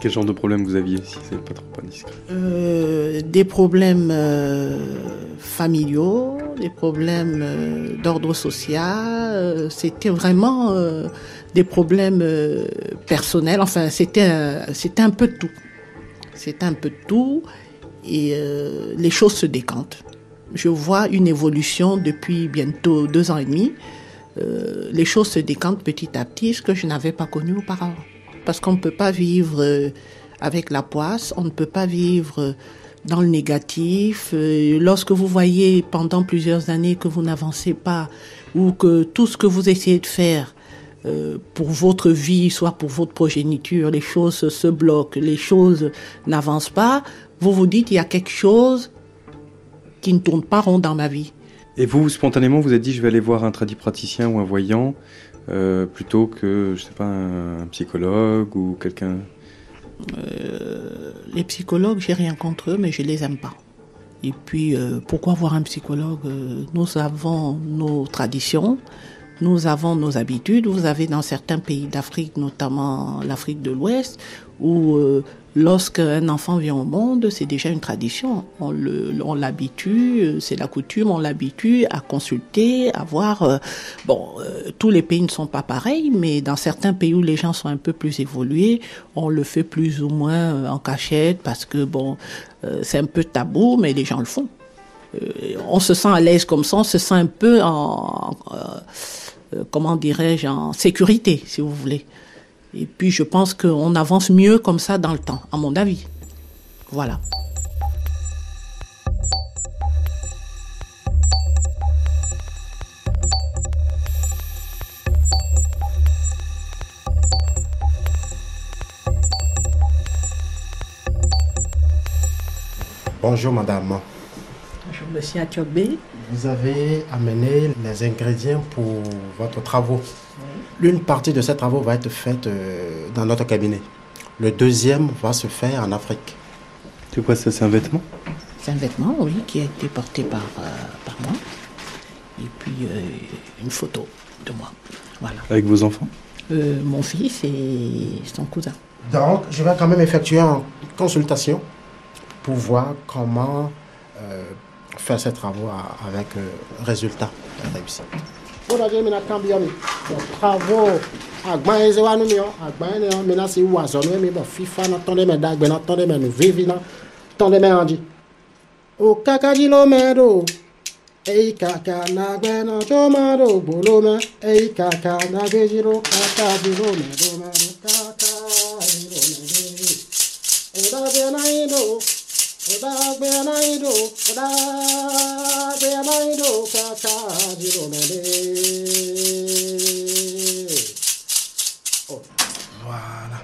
Quel genre de problème vous aviez si c'est pas trop indiscret? Euh, Des problèmes euh, familiaux, des problèmes euh, d'ordre social. c'était vraiment des problèmes personnels. Enfin, c'était c'était un peu tout. C'était un peu tout et euh, les choses se décantent. Je vois une évolution depuis bientôt deux ans et demi. Euh, les choses se décantent petit à petit, ce que je n'avais pas connu auparavant. Parce qu'on ne peut pas vivre euh, avec la poisse, on ne peut pas vivre dans le négatif. Lorsque vous voyez pendant plusieurs années que vous n'avancez pas ou que tout ce que vous essayez de faire pour votre vie, soit pour votre progéniture, les choses se bloquent, les choses n'avancent pas, vous vous dites il y a quelque chose qui ne tourne pas rond dans ma vie. Et vous, spontanément, vous avez dit je vais aller voir un praticien ou un voyant euh, plutôt que, je sais pas, un, psychologue ou quelqu'un euh, Les psychologues, j'ai rien contre eux, mais je les aime pas. Et puis, euh, pourquoi voir un psychologue Nous avons nos traditions, nous avons nos habitudes. Vous avez dans certains pays d'Afrique, notamment l'Afrique de l'Ouest, où lorsqu'un enfant vient au monde, c'est déjà une tradition. On l'habitue, euh, c'est la coutume, on l'habitue à consulter, à voir. Euh, bon, tous les pays ne sont pas pareils, mais dans certains pays où les gens sont un peu plus évolués, on le fait plus ou moins en cachette parce que bon, c'est un peu tabou, mais les gens le font. on se sent à l'aise comme ça, on se sent un peu en euh, comment dirais-je, en sécurité, si vous voulez. Et puis je pense qu'on avance mieux comme ça dans le temps, à mon avis. Voilà. Bonjour madame. Bonjour monsieur Athiobé. Vous avez amené les ingrédients pour votre travaux. L'une partie de ces travaux va être faite euh, dans notre cabinet. Le deuxième va se faire en Afrique. C'est quoi ça? C'est un vêtement? C'est un vêtement, oui, qui a été porté par, euh, par moi. Et puis euh, une photo de moi. Voilà. Avec vos enfants? Mon fils et son cousin. Donc, je vais quand même effectuer une consultation pour voir comment faire ces travaux avec euh, résultat réussi. Travaux agbanyeзе wa nu mi o agbanye ne mina si wu azɔ nu mi bɔ fifa na tɔn de mɛ dagbe na tɔn de mɛ nu vivi na tɔn de mɛ hàn dzi o kaka lo mɛ do eyi kaka nagbɛ na tso ma do gbolo mɛ eyi kaka nagbe dzi lo kaka dzi lo mɛ do mɛ Voilà.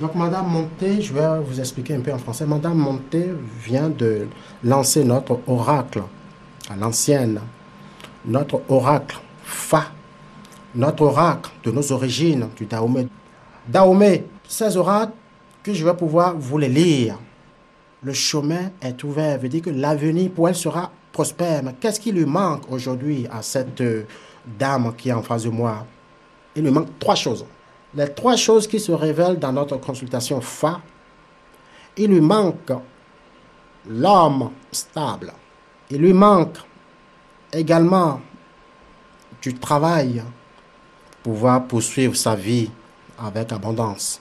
Donc Madame Monté, je vais vous expliquer un peu en français. Madame Monté vient de lancer notre oracle à l'ancienne, notre oracle Fa, notre oracle de nos origines du Dahomey. Dahomey, ces oracles que je vais pouvoir vous les lire le chemin est ouvert, veut dire que l'avenir pour elle sera prospère. Mais qu'est-ce qui lui manque aujourd'hui à cette euh, dame qui est en face de moi? Il lui manque trois choses. Les trois choses qui se révèlent dans notre consultation FA, il lui manque l'homme stable. Il lui manque également du travail pour pouvoir poursuivre sa vie avec abondance.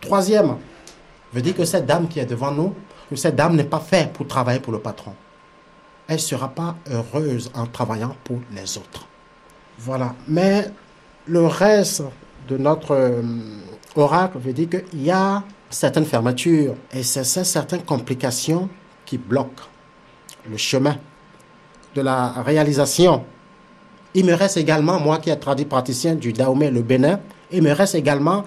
Troisième, veut dire que cette dame qui est devant nous, que cette dame n'est pas faite pour travailler pour le patron. Elle ne sera pas heureuse en travaillant pour les autres. Voilà. Mais le reste de notre euh, oracle veut dire qu'il y a certaines fermetures et c'est certaines complications qui bloquent le chemin de la réalisation. Il me reste également, moi qui ai traduit praticien du Dahomey, le Bénin, il me reste également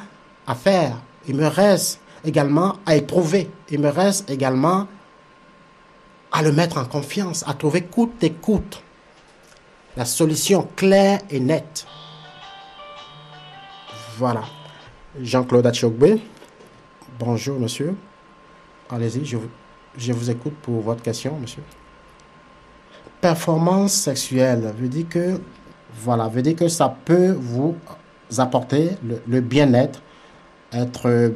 à faire. Il me reste également à éprouver. Il me reste également à le mettre en confiance, à trouver coûte et la solution claire et nette. Voilà. Jean-Claude Atchogbe. Bonjour, monsieur. Allez-y, je vous, je vous écoute pour votre question, monsieur. Performance sexuelle veut dire que, voilà, veut dire que ça peut vous apporter le bien-être, être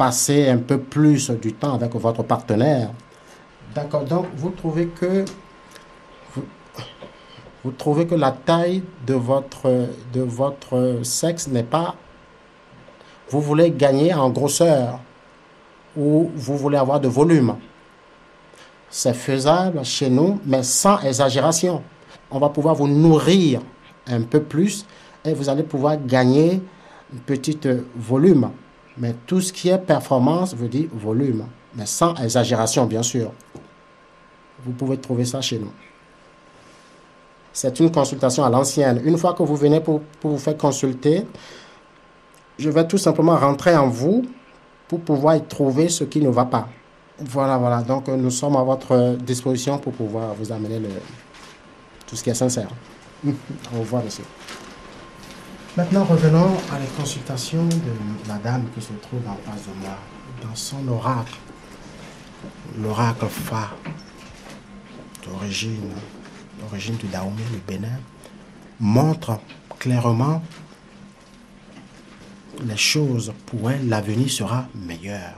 passer un peu plus du temps avec votre partenaire. D'accord, donc vous trouvez que vous, trouvez que la taille de votre, de votre sexe n'est pas... Vous voulez gagner en grosseur ou vous voulez avoir de volume. C'est faisable chez nous, mais sans exagération. On va pouvoir vous nourrir un peu plus et vous allez pouvoir gagner un petit volume. Mais tout ce qui est performance veut dire volume, mais sans exagération, bien sûr. Vous pouvez trouver ça chez nous. c'est une consultation à l'ancienne. Une fois que vous venez pour, pour vous faire consulter, je vais tout simplement rentrer en vous pour pouvoir y trouver ce qui ne va pas. Voilà, voilà. Donc, euh, nous sommes à votre disposition pour pouvoir vous amener le, tout ce qui est sincère. Au revoir, monsieur. Maintenant, revenons à la consultation de la dame qui se trouve en face de moi, dans son oracle. L'oracle Fa, d'origine, d'origine du Dahomey, le Bénin, montre clairement les choses pour elle, l'avenir sera meilleur.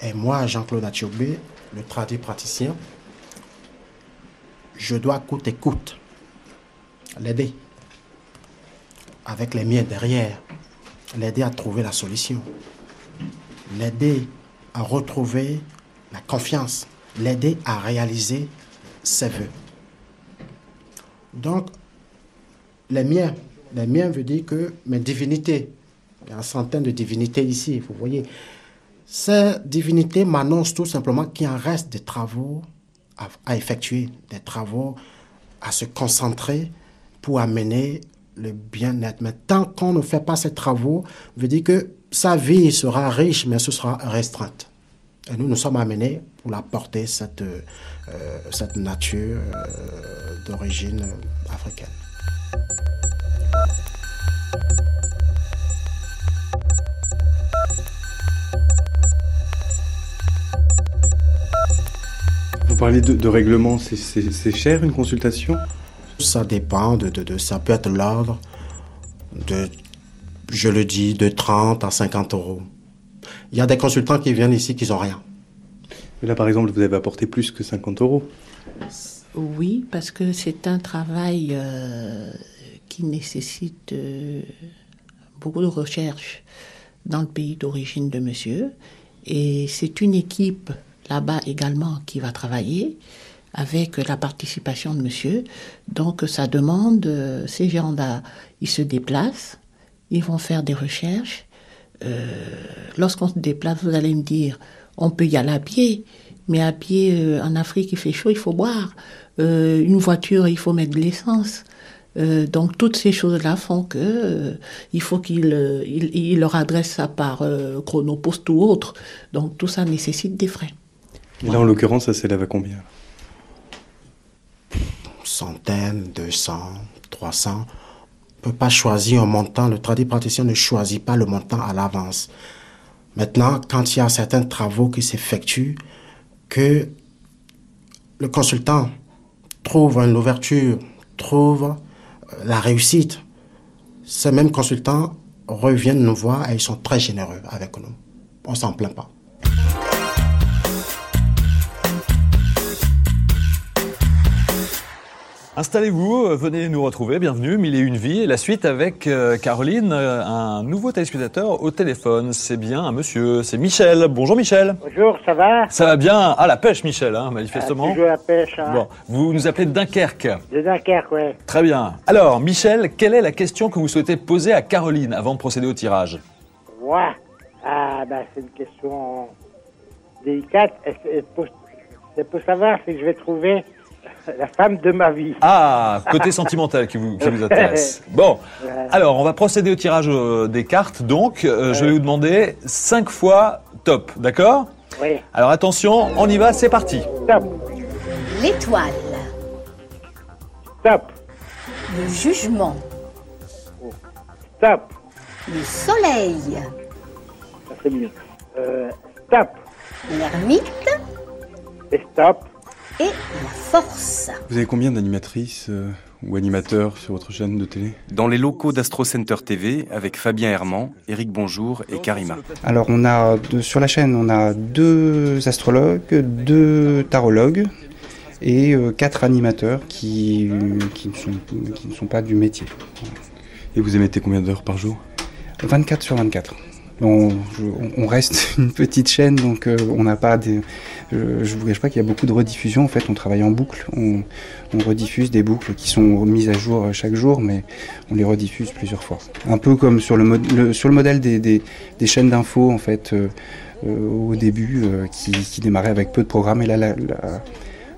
Et moi, Jean-Claude Athiobé, le traduit praticien, je dois coûte et coûte l'aider avec les miens derrière, l'aider à trouver la solution, l'aider à retrouver la confiance, l'aider à réaliser ses voeux. Donc, les miens, les miens veut dire que mes divinités, il y a une centaine de divinités ici, vous voyez, ces divinités m'annoncent tout simplement qu'il en reste des travaux à, à effectuer, des travaux à se concentrer pour amener le bien-être. Mais tant qu'on ne fait pas ces travaux, veut dire que sa vie sera riche, mais ce sera restreinte. Et nous, nous sommes amenés pour la porter, cette, euh, cette nature euh, d'origine africaine. Vous parlez de, règlement, c'est cher une consultation? Ça dépend de, de, de- ça peut être l'ordre de, je le dis, de 30 à 50 euros. Il y a des consultants qui viennent ici qui n'ont rien. Mais Là, par exemple, vous avez apporté plus que 50 euros. Oui, parce que c'est un travail euh, qui nécessite euh, beaucoup de recherche dans le pays d'origine de monsieur. Et c'est une équipe là-bas également qui va travailler avec la participation de monsieur. Donc ça demande, euh, ces gens-là, ils se déplacent, ils vont faire des recherches. Euh, Lorsqu'on se déplace, vous allez me dire, on peut y aller à pied, mais à pied, euh, en Afrique, il fait chaud, il faut boire. Euh, une voiture, il faut mettre de l'essence. Donc toutes ces choses-là font que il faut qu'il euh, leur adresse ça par chronopost ou autre. Donc tout ça nécessite des frais. Et là, en l'occurrence, ça s'élève à combien? Centaines, 200, 300. On ne peut pas choisir un montant. Le traduit praticien ne choisit pas le montant à l'avance. Maintenant, quand il y a certains travaux qui s'effectuent, que le consultant trouve une ouverture, trouve euh, la réussite, ces mêmes consultants reviennent nous voir et ils sont très généreux avec nous. On s'en plaint pas. Installez-vous, euh, venez nous retrouver, bienvenue, Mille et une vies. Et la suite avec euh, Caroline, euh, un nouveau téléspectateur au téléphone. C'est bien un monsieur, c'est Michel. Bonjour Michel. Bonjour, ça va? Ça va bien Ah, la pêche Michel, hein, manifestement. Ah, toujours la pêche, hein. Bon, vous nous appelez de Dunkerque. De Dunkerque, ouais. Très bien. Alors, Michel, quelle est la question que vous souhaitez poser à Caroline avant de procéder au tirage? Ouais. Ah, bah, c'est une question délicate. Et C'est pour, c'est pour savoir si je vais trouver la femme de ma vie. Ah, côté sentimental qui vous, qui vous intéresse. Bon, alors on va procéder au tirage euh, des cartes. Donc, euh, je vais vous demander 5 fois top, d'accord? Oui. Alors attention, on y va, c'est parti. Top. L'étoile. Top. Le jugement. Stop. Le soleil. Ça c'est mieux. Euh, stop. L'ermite. Et stop. Et la force. Vous avez combien d'animatrices euh, ou animateurs sur votre chaîne de télé? Dans les locaux d'Astro Center TV avec Fabien Herman, Eric Bonjour et Karima. Alors on a sur la chaîne on a deux astrologues, deux tarologues et euh, quatre animateurs qui, qui, ne sont, qui ne sont pas du métier. Et vous émettez combien d'heures par jour? 24 sur 24. On, on reste une petite chaîne, donc euh, on n'a pas des. Je, je vous cache pas qu'il y a beaucoup de rediffusions. En fait, on travaille en boucle. On, on rediffuse des boucles qui sont mises à jour euh, chaque jour, mais on les rediffuse plusieurs fois. Un peu comme sur le, le- sur le modèle des, des, des chaînes d'infos, en fait, euh, euh, au début, euh, qui, qui démarraient avec peu de programmes. Et là,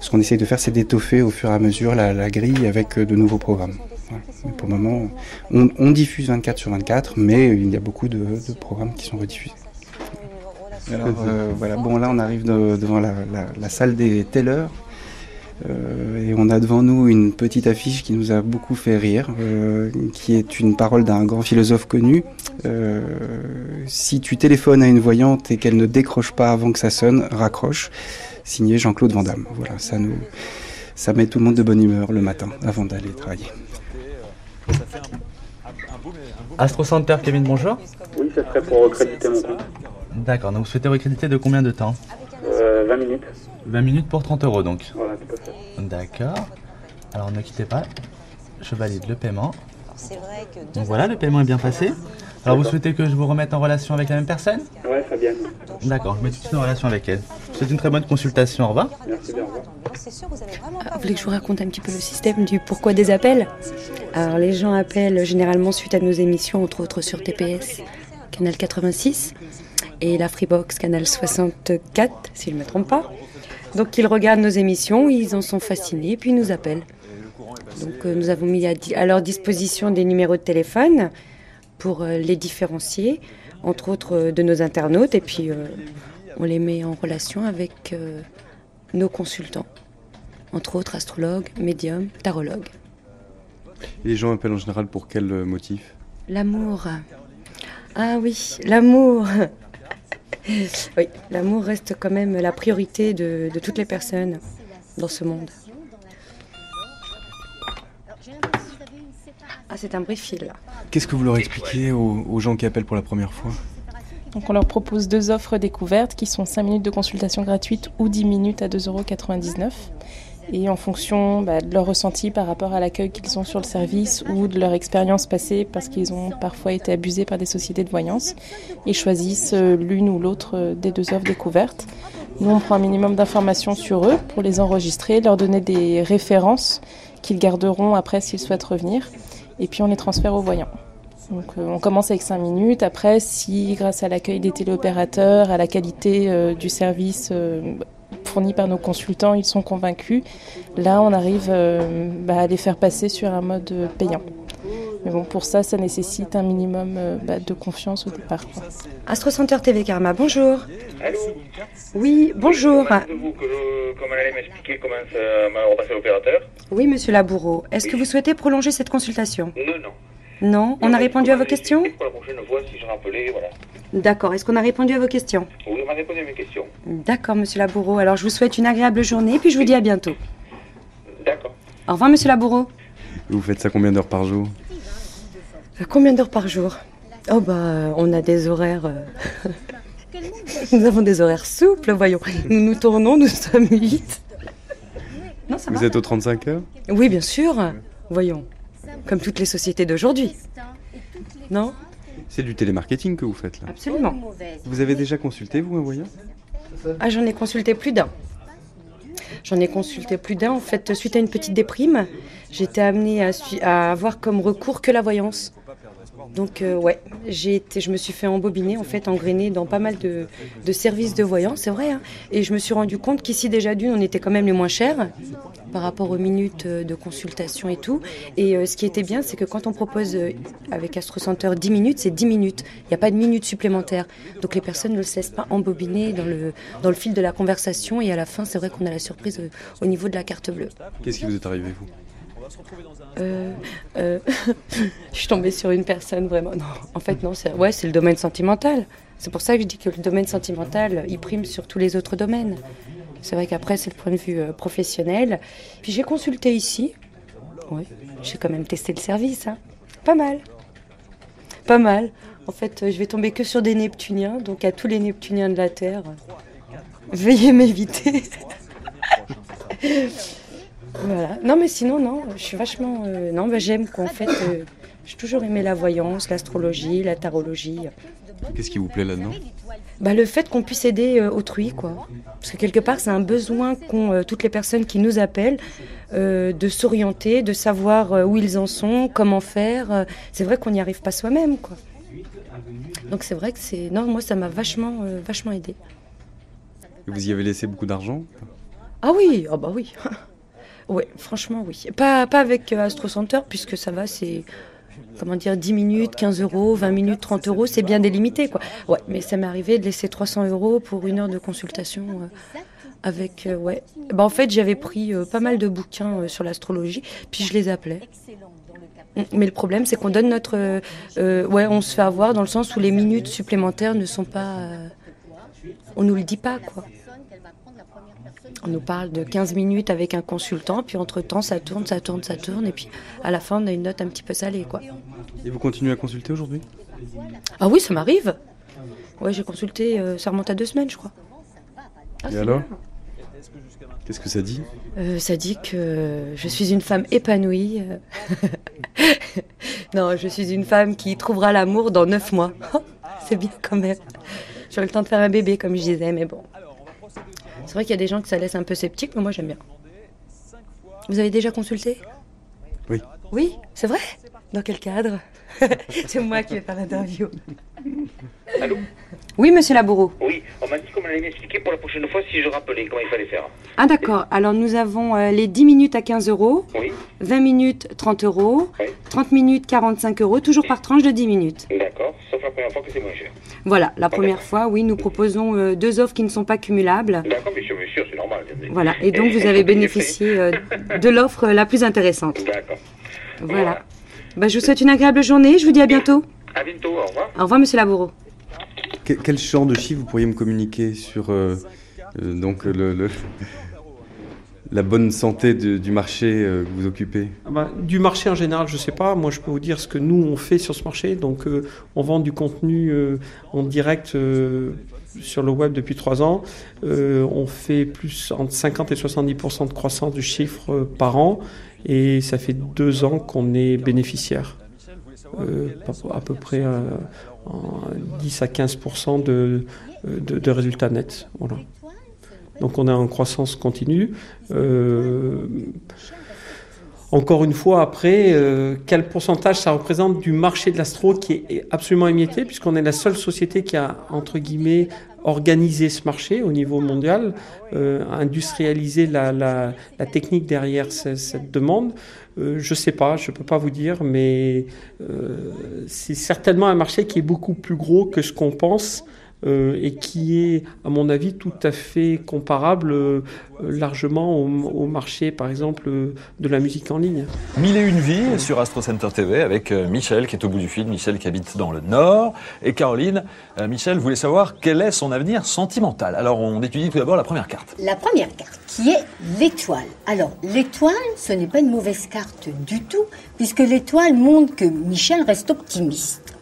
ce qu'on essaye de faire, c'est d'étoffer au fur et à mesure la, la grille avec euh, de nouveaux programmes. Voilà. Mais pour le moment, on, on diffuse 24 sur 24, mais il y a beaucoup de, de programmes qui sont rediffusés. Alors euh, voilà, bon là on arrive de- devant la, la- la salle des tellers. Euh, et on a devant nous une petite affiche qui nous a beaucoup fait rire, euh, qui est une parole d'un grand philosophe connu. Euh, si tu téléphones à une voyante et qu'elle ne décroche pas avant que ça sonne, raccroche. Signé Jean-Claude Van Damme. Voilà, ça nous, ça met tout le monde de bonne humeur le matin avant d'aller travailler. Astro Center, Kevin, bonjour. Oui, ça serait pour recréditer mon compte. D'accord, donc vous souhaitez recréditer de combien de temps Euh, 20 minutes. 20 minutes pour 30 euros donc. Voilà, tout à fait. D'accord. Alors ne quittez pas, je valide le paiement. Donc voilà, le paiement est bien passé. Alors vous souhaitez que je vous remette en relation avec la même personne Ouais, Fabienne. D'accord, je mets tout de suite en relation avec elle. C'est une très bonne consultation, au revoir. Merci bien, au revoir. Vous voulez que je vous raconte un petit peu le système du pourquoi des appels Alors les gens appellent généralement suite à nos émissions, entre autres sur TPS, canal 86, et la Freebox, canal 64, si je ne me trompe pas. Donc ils regardent nos émissions, ils en sont fascinés, puis ils nous appellent. Donc euh, nous avons mis à leur disposition des numéros de téléphone pour euh, les différencier, entre autres euh, de nos internautes, et puis euh, on les met en relation avec nos consultants, entre autres astrologues, médiums, tarologues. Les gens appellent en général pour quel motif? L'amour. Ah oui, l'amour. oui, l'amour reste quand même la priorité de, de toutes les personnes dans ce monde. Ah, c'est un briefing là. Qu'est-ce que vous leur expliquez aux, aux gens qui appellent pour la première fois? Donc on leur propose deux offres découvertes qui sont 5 minutes de consultation gratuite ou 10 minutes à 2,99 euros. Et en fonction bah, de leur ressenti par rapport à l'accueil qu'ils ont sur le service ou de leur expérience passée parce qu'ils ont parfois été abusés par des sociétés de voyance, ils choisissent euh, l'une ou l'autre euh, des deux offres découvertes. Nous, on prend un minimum d'informations sur eux pour les enregistrer, leur donner des références qu'ils garderont après s'ils souhaitent revenir. Et puis on les transfère aux voyants. Donc euh, on commence avec 5 minutes. Après, si grâce à l'accueil des téléopérateurs, à la qualité euh, du service euh, fourni par nos consultants, ils sont convaincus, là on arrive bah, à les faire passer sur un mode payant. Mais bon, pour ça, ça nécessite un minimum euh, bah, de confiance au départ. quoi. Astro Center TV Karma, bonjour. Allô Oui, bonjour. Vous, que je- comme elle allait m'expliquer comment ça m'a repassé l'opérateur Oui, monsieur Laboureau, est-ce que vous souhaitez prolonger cette consultation? Non, non. Non On a répondu à vos questions? Pour la prochaine fois, si je rappelais, voilà. D'accord, est-ce qu'on a répondu à vos questions? Oui, on m'a répondu à mes questions. D'accord, monsieur Laboureau. Alors je vous souhaite une agréable journée, puis je vous dis à bientôt. D'accord. Au revoir, monsieur Laboureau. Vous faites ça combien d'heures par jour? Combien d'heures par jour? Oh bah, euh, on a des horaires. euh, nous avons des horaires souples, voyons. Nous nous tournons, nous sommes huit. Non, ça Vous va êtes aux 35 heures? Oui, bien sûr. Voyons. Comme toutes les sociétés d'aujourd'hui. Non? C'est du télémarketing que vous faites là. Absolument. Vous avez déjà consulté, vous, un voyant? Ah, j'en ai consulté plus d'un. J'en ai consulté plus d'un. En fait, suite à une petite déprime, j'étais amenée à avoir comme recours que la voyance. Donc, euh, ouais, j'ai été, je me suis fait embobiner, en fait, engrainer dans pas mal de, services de voyance, c'est vrai. hein. Et je me suis rendu compte qu'ici, déjà d'une, on était quand même les moins chers par rapport aux minutes euh, de consultation et tout. Et euh, ce qui était bien, c'est que quand on propose avec Astro Center 10 minutes, c'est 10 minutes. Il n'y a pas de minutes supplémentaires. Donc les personnes ne se laissent pas embobiner dans le, dans le fil de la conversation. Et à la fin, c'est vrai qu'on a la surprise au niveau de la carte bleue. Qu'est-ce qui vous est arrivé, vous? Euh, euh, je suis tombée sur une personne vraiment. Non, en fait, non, c'est ouais, c'est le domaine sentimental. C'est pour ça que je dis que le domaine sentimental, il prime sur tous les autres domaines. C'est vrai qu'après, c'est le point de vue euh, professionnel. Puis j'ai consulté ici. Oui, j'ai quand même testé le service. hein. Pas mal. Pas mal. En fait, je vais tomber que sur des Neptuniens. Donc, à tous les Neptuniens de la Terre, veuillez m'éviter. Voilà. Non, mais sinon, non, je suis vachement. euh, non, bah, j'aime quoi. En fait, euh, j'ai toujours aimé la voyance, l'astrologie, la tarologie. Qu'est-ce qui vous plaît là-dedans? Bah, le fait qu'on puisse aider euh, autrui, quoi. Parce que quelque part, c'est un besoin qu'ont toutes les personnes qui nous appellent de s'orienter, de savoir où ils en sont, comment faire. C'est vrai qu'on n'y arrive pas soi-même, quoi. Donc c'est vrai que c'est. Non, moi, ça m'a vachement, vachement aidé. Et Vous y avez laissé beaucoup d'argent? Ah oui, ah bah oui. ouais, franchement oui. Pas, pas avec euh, Astro Center puisque ça va, c'est comment dire 10 minutes, 15 euros, 20 minutes, 30 euros, c'est bien délimité quoi. Ouais, mais ça m'est arrivé de laisser 300 euros pour une heure de consultation. euh, avec euh, ouais. Bah en fait j'avais pris pas mal de bouquins sur l'astrologie, puis je les appelais. Mm, Mais le problème, c'est qu'on donne notre. ouais, on se fait avoir dans le sens où les minutes supplémentaires ne sont pas. on nous le dit pas, quoi. On nous parle de 15 minutes avec un consultant, puis entre-temps, ça tourne, ça tourne, ça tourne, et puis à la fin, on a une note un petit peu salée, quoi. Et vous continuez à consulter aujourd'hui? Ah oui, ça m'arrive. Ouais, j'ai consulté, euh, ça remonte à deux semaines, je crois. Et alors? Qu'est-ce que ça dit? Euh, ça dit que je suis une femme épanouie. non, je suis une femme qui trouvera l'amour dans neuf mois. C'est bien quand même. J'aurai le temps de faire un bébé, comme je disais, mais bon. C'est vrai qu'il y a des gens que ça laisse un peu sceptique, mais moi j'aime bien. Vous avez déjà consulté Oui. Oui, c'est vrai Dans quel cadre C'est moi qui vais faire l'interview. Allô Oui, monsieur Laboureau. Oui, on m'a dit qu'on allait m'expliquer pour la prochaine fois si je rappelais comment il fallait faire. Ah d'accord, alors nous avons euh, les 10 minutes à 15 euros, Oui, 20 minutes 30 euros, 30 minutes 45 euros, toujours par tranche de 10 minutes. d'accord, sauf la première fois que c'est moins cher. Voilà, la première fois, oui, nous proposons euh, deux offres qui ne sont pas cumulables. D'accord, bien sûr, bien sûr, c'est normal. Voilà, et donc vous avez bénéficié euh, de l'offre la plus intéressante. D'accord. Voilà. Bah, je vous souhaite une agréable journée, je vous dis à bientôt. À bientôt, au revoir. Au revoir, monsieur Laboureau. Que- Quel genre de chiffres vous pourriez me communiquer sur euh, euh, donc le, le- la bonne santé du marché euh, que vous occupez? Ah bah, du marché en général, je sais pas. Moi, je peux vous dire ce que nous on fait sur ce marché. Donc, euh, on vend du contenu euh, en direct sur le web depuis trois ans. On fait plus entre 50 et 70% de croissance du chiffre par an, et ça fait deux ans qu'on est bénéficiaire. À peu près euh, en 10 à 15 de, de, de résultats nets. Voilà. Donc on est en croissance continue. Euh, encore une fois, après, euh, quel pourcentage ça représente du marché de l'astro qui est absolument émietté, puisqu'on est la seule société qui a, entre guillemets, organisé ce marché au niveau mondial, euh, industrialisé la, technique derrière ce- cette demande. Je sais pas, je peux pas vous dire, mais c'est certainement un marché qui est beaucoup plus gros que ce qu'on pense. Euh, et qui est, à mon avis, tout à fait comparable euh, largement au, au marché, par exemple, euh, de la musique en ligne. Mille et une vies sur Astro Center TV avec euh, Michel qui est au bout du fil, Michel qui habite dans le Nord, et Caroline. Euh, Michel voulait savoir quel est son avenir sentimental? Alors on étudie tout d'abord la première carte. La première carte, qui est l'étoile. Alors, l'étoile, ce n'est pas une mauvaise carte du tout, puisque l'étoile montre que Michel reste optimiste.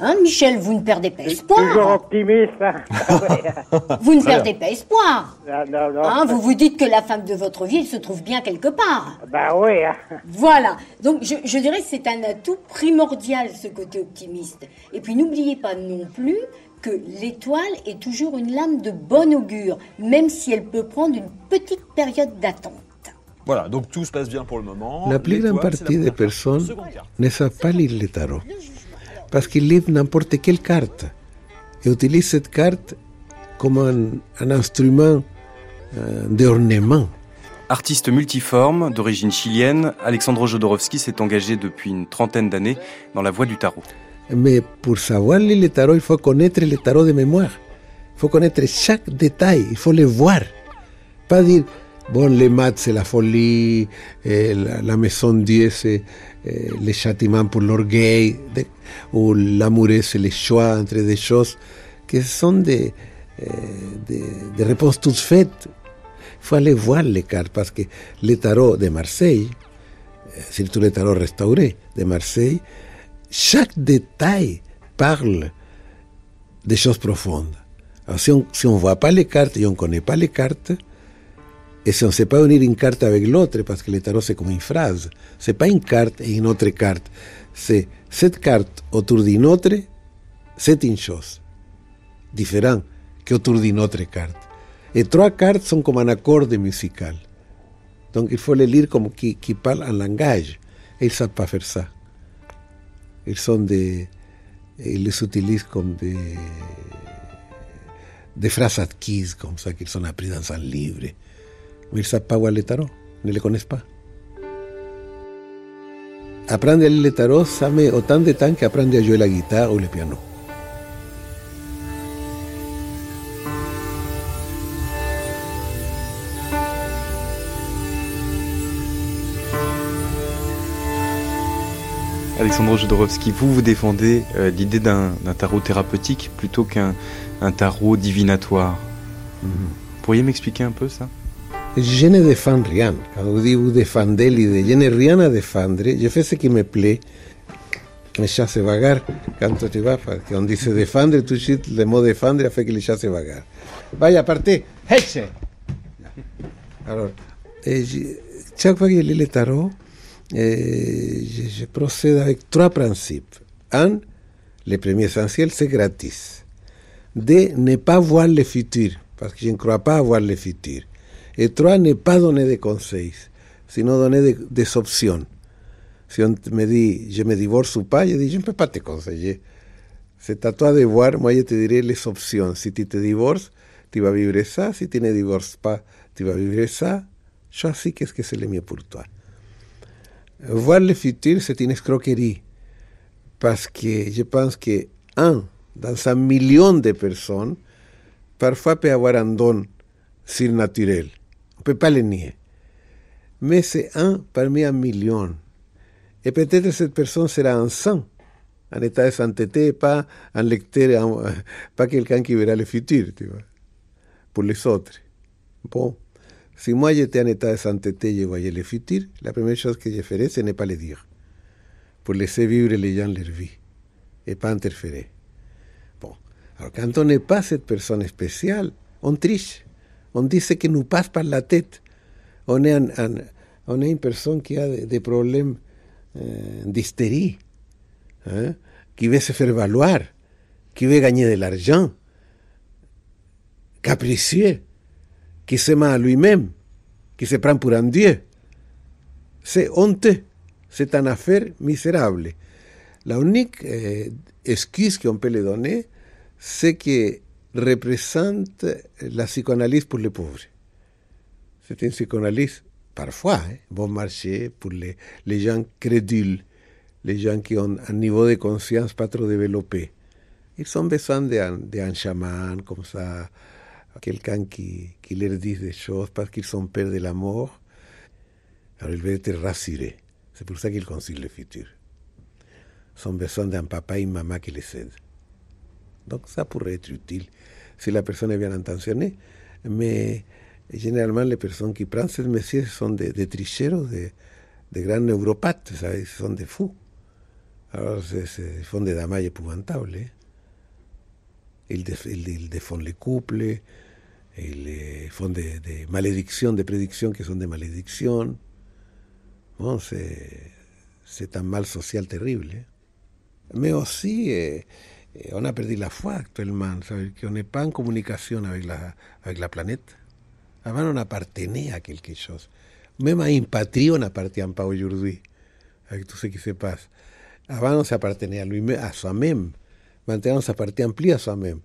Hein, Michel, vous ne perdez pas espoir. Toujours optimiste. hein. Vous ne Très perdez pas espoir. Non, non, non. Hein, vous vous dites que la femme de votre vie, elle se trouve bien quelque part. Bah oui. hein. Voilà. Donc, je, je dirais que c'est un atout primordial, ce côté optimiste. Et puis, n'oubliez pas non plus que l'étoile est toujours une lame de bon augure, même si elle peut prendre une petite période d'attente. Voilà, donc tout se passe bien pour le moment. La plus grande partie des personnes ne savent pas lire le tarot. Parce qu'ils lisent n'importe quelle carte et utilisent cette carte comme un, un instrument euh, d'ornement. Artiste multiforme, d'origine chilienne, Alexandro Jodorowsky s'est engagé depuis une trentaine d'années dans la voie du tarot. Mais pour savoir lire le tarot, il faut connaître le tarot de mémoire. Il faut connaître chaque détail, il faut le voir. Pas dire, bon, les maths c'est la folie, la, la maison Dieu c'est eh, le châtiment pour l'orgueil, ou l'amour c'est le choix entre des choses qui sont des, eh, des, des réponses toutes faites. Il faut aller voir les cartes parce que le tarot de Marseille, eh, surtout le tarot restauré de Marseille, chaque détail parle des choses profondes. Alors, si on si on voit pas les cartes et on connaît pas les cartes, et si on ne sait pas unir une carte avec l'autre, parce que le tarot c'est comme une phrase, c'est pas une carte et une autre carte, c'est cette carte autour d'une autre, c'est une chose différente que autour d'une autre carte. Et trois cartes sont comme un accord musical. Donc il faut les lire comme qui, qui parlent un langage. Et ils savent pas faire ça. Ils sont des. Ils les utilisent comme des. des phrases acquises, comme ça, qu'ils ont appris dans un livre. Ne savent pas voir les tarots, ne les connaissent pas. Apprendre à lire les tarots, ça met autant de temps qu'apprendre à jouer la guitare ou le piano. Alexandre Jodorowsky, vous, vous défendez euh, l'idée d'un tarot thérapeutique plutôt qu'un tarot divinatoire. Vous pourriez m'expliquer un peu ça? Je ne défends rien. Quand vous dites vous l'idée, je n'ai rien à défendre. Je fais ce qui me plaît. Les chats se bagarrent quand tu vas, parce qu'on dit se défendre, tout de le mot défendre a fait que les chats se bagarrent. Vaya, partez, heche Alors, chaque fois que je lis le tarot, je, je, procède avec trois principes. Un, le premier essentiel, c'est gratis. Deux, ne pas voir le futur, parce que je ne crois pas avoir le futur. Et trois, ne pas donner de conseils, sinon donner de, des options. Si on me dit, je me divorce ou pas, je dis, je ne peux pas te conseiller. C'est à toi de voir, moi je te dirai les options. Si tu te divorces, tu vas vivre ça. Si tu ne divorces pas, tu vas vivre ça. Choisis qu'est-ce que c'est le mieux pour toi. Voir le futur, c'est une escroquerie. Parce que je pense que un dans un million de personnes, parfois peut avoir un don surnaturel. On ne peut pas le nier. Mais c'est un parmi un million. Et peut-être cette personne sera un saint, en état de sainteté, pas un lecteur, pas quelqu'un qui verra le futur, tu vois, pour les autres. Bon. Si moi j'étais en état de sainteté et je voyais le futur, la première chose que je ferais, ce n'est pas le dire. Pour laisser vivre les gens leur vie et pas interférer. Bon. Alors quand on n'est pas cette personne spéciale, on triche. On dit ce qui nous passe par la tête. On est, un, un, on est une personne qui a des, des problèmes euh, d'hystérie, hein, qui veut se faire valoir, qui veut gagner de l'argent, capricieux qui se ment à lui-même, qui se prend pour un dieu. C'est honteux, c'est une affaire misérable. La unique eh, excuse qu'on peut lui donner, c'est que représente la psychanalyse pour les pauvres. C'est une psychanalyse parfois hein, bon marché pour les, les gens crédules, les gens qui ont un niveau de conscience pas trop développé. Ils ont besoin d'un de chaman comme ça, quelqu'un qui, qui leur dit des choses parce qu'ils ont peur de la. Alors ils veulent être rassurés. C'est pour ça qu'ils concilient le futur. Ils ont besoin d'un papa et une maman qui les aident. Donc ça pourrait être utile si la personne est bien intentionnée. Mais généralement, les personnes qui prennent cette métier sont des, des tricheros, des, des grands neuropathes, ¿sabes? sont des fous. Alors, ils font des dommages épouvantables. Hein? Ils, def, ils, ils défendent les couples, ils font des, des, malédictions, des prédictions qui sont des malédictions. Bon, c'est un mal social terrible. Hein? Mais aussi, eh, on a perdu la foi actuellement, qu'on n'est pas en communication avec la, avec la planète. Avant, on appartenait à quelque chose. Même à une patrie, on n'appartient pas aujourd'hui, avec tout ce qui se passe. Avant, on s'appartenait à, lui à soi-même. Maintenant, on s'appartient plus à soi-même.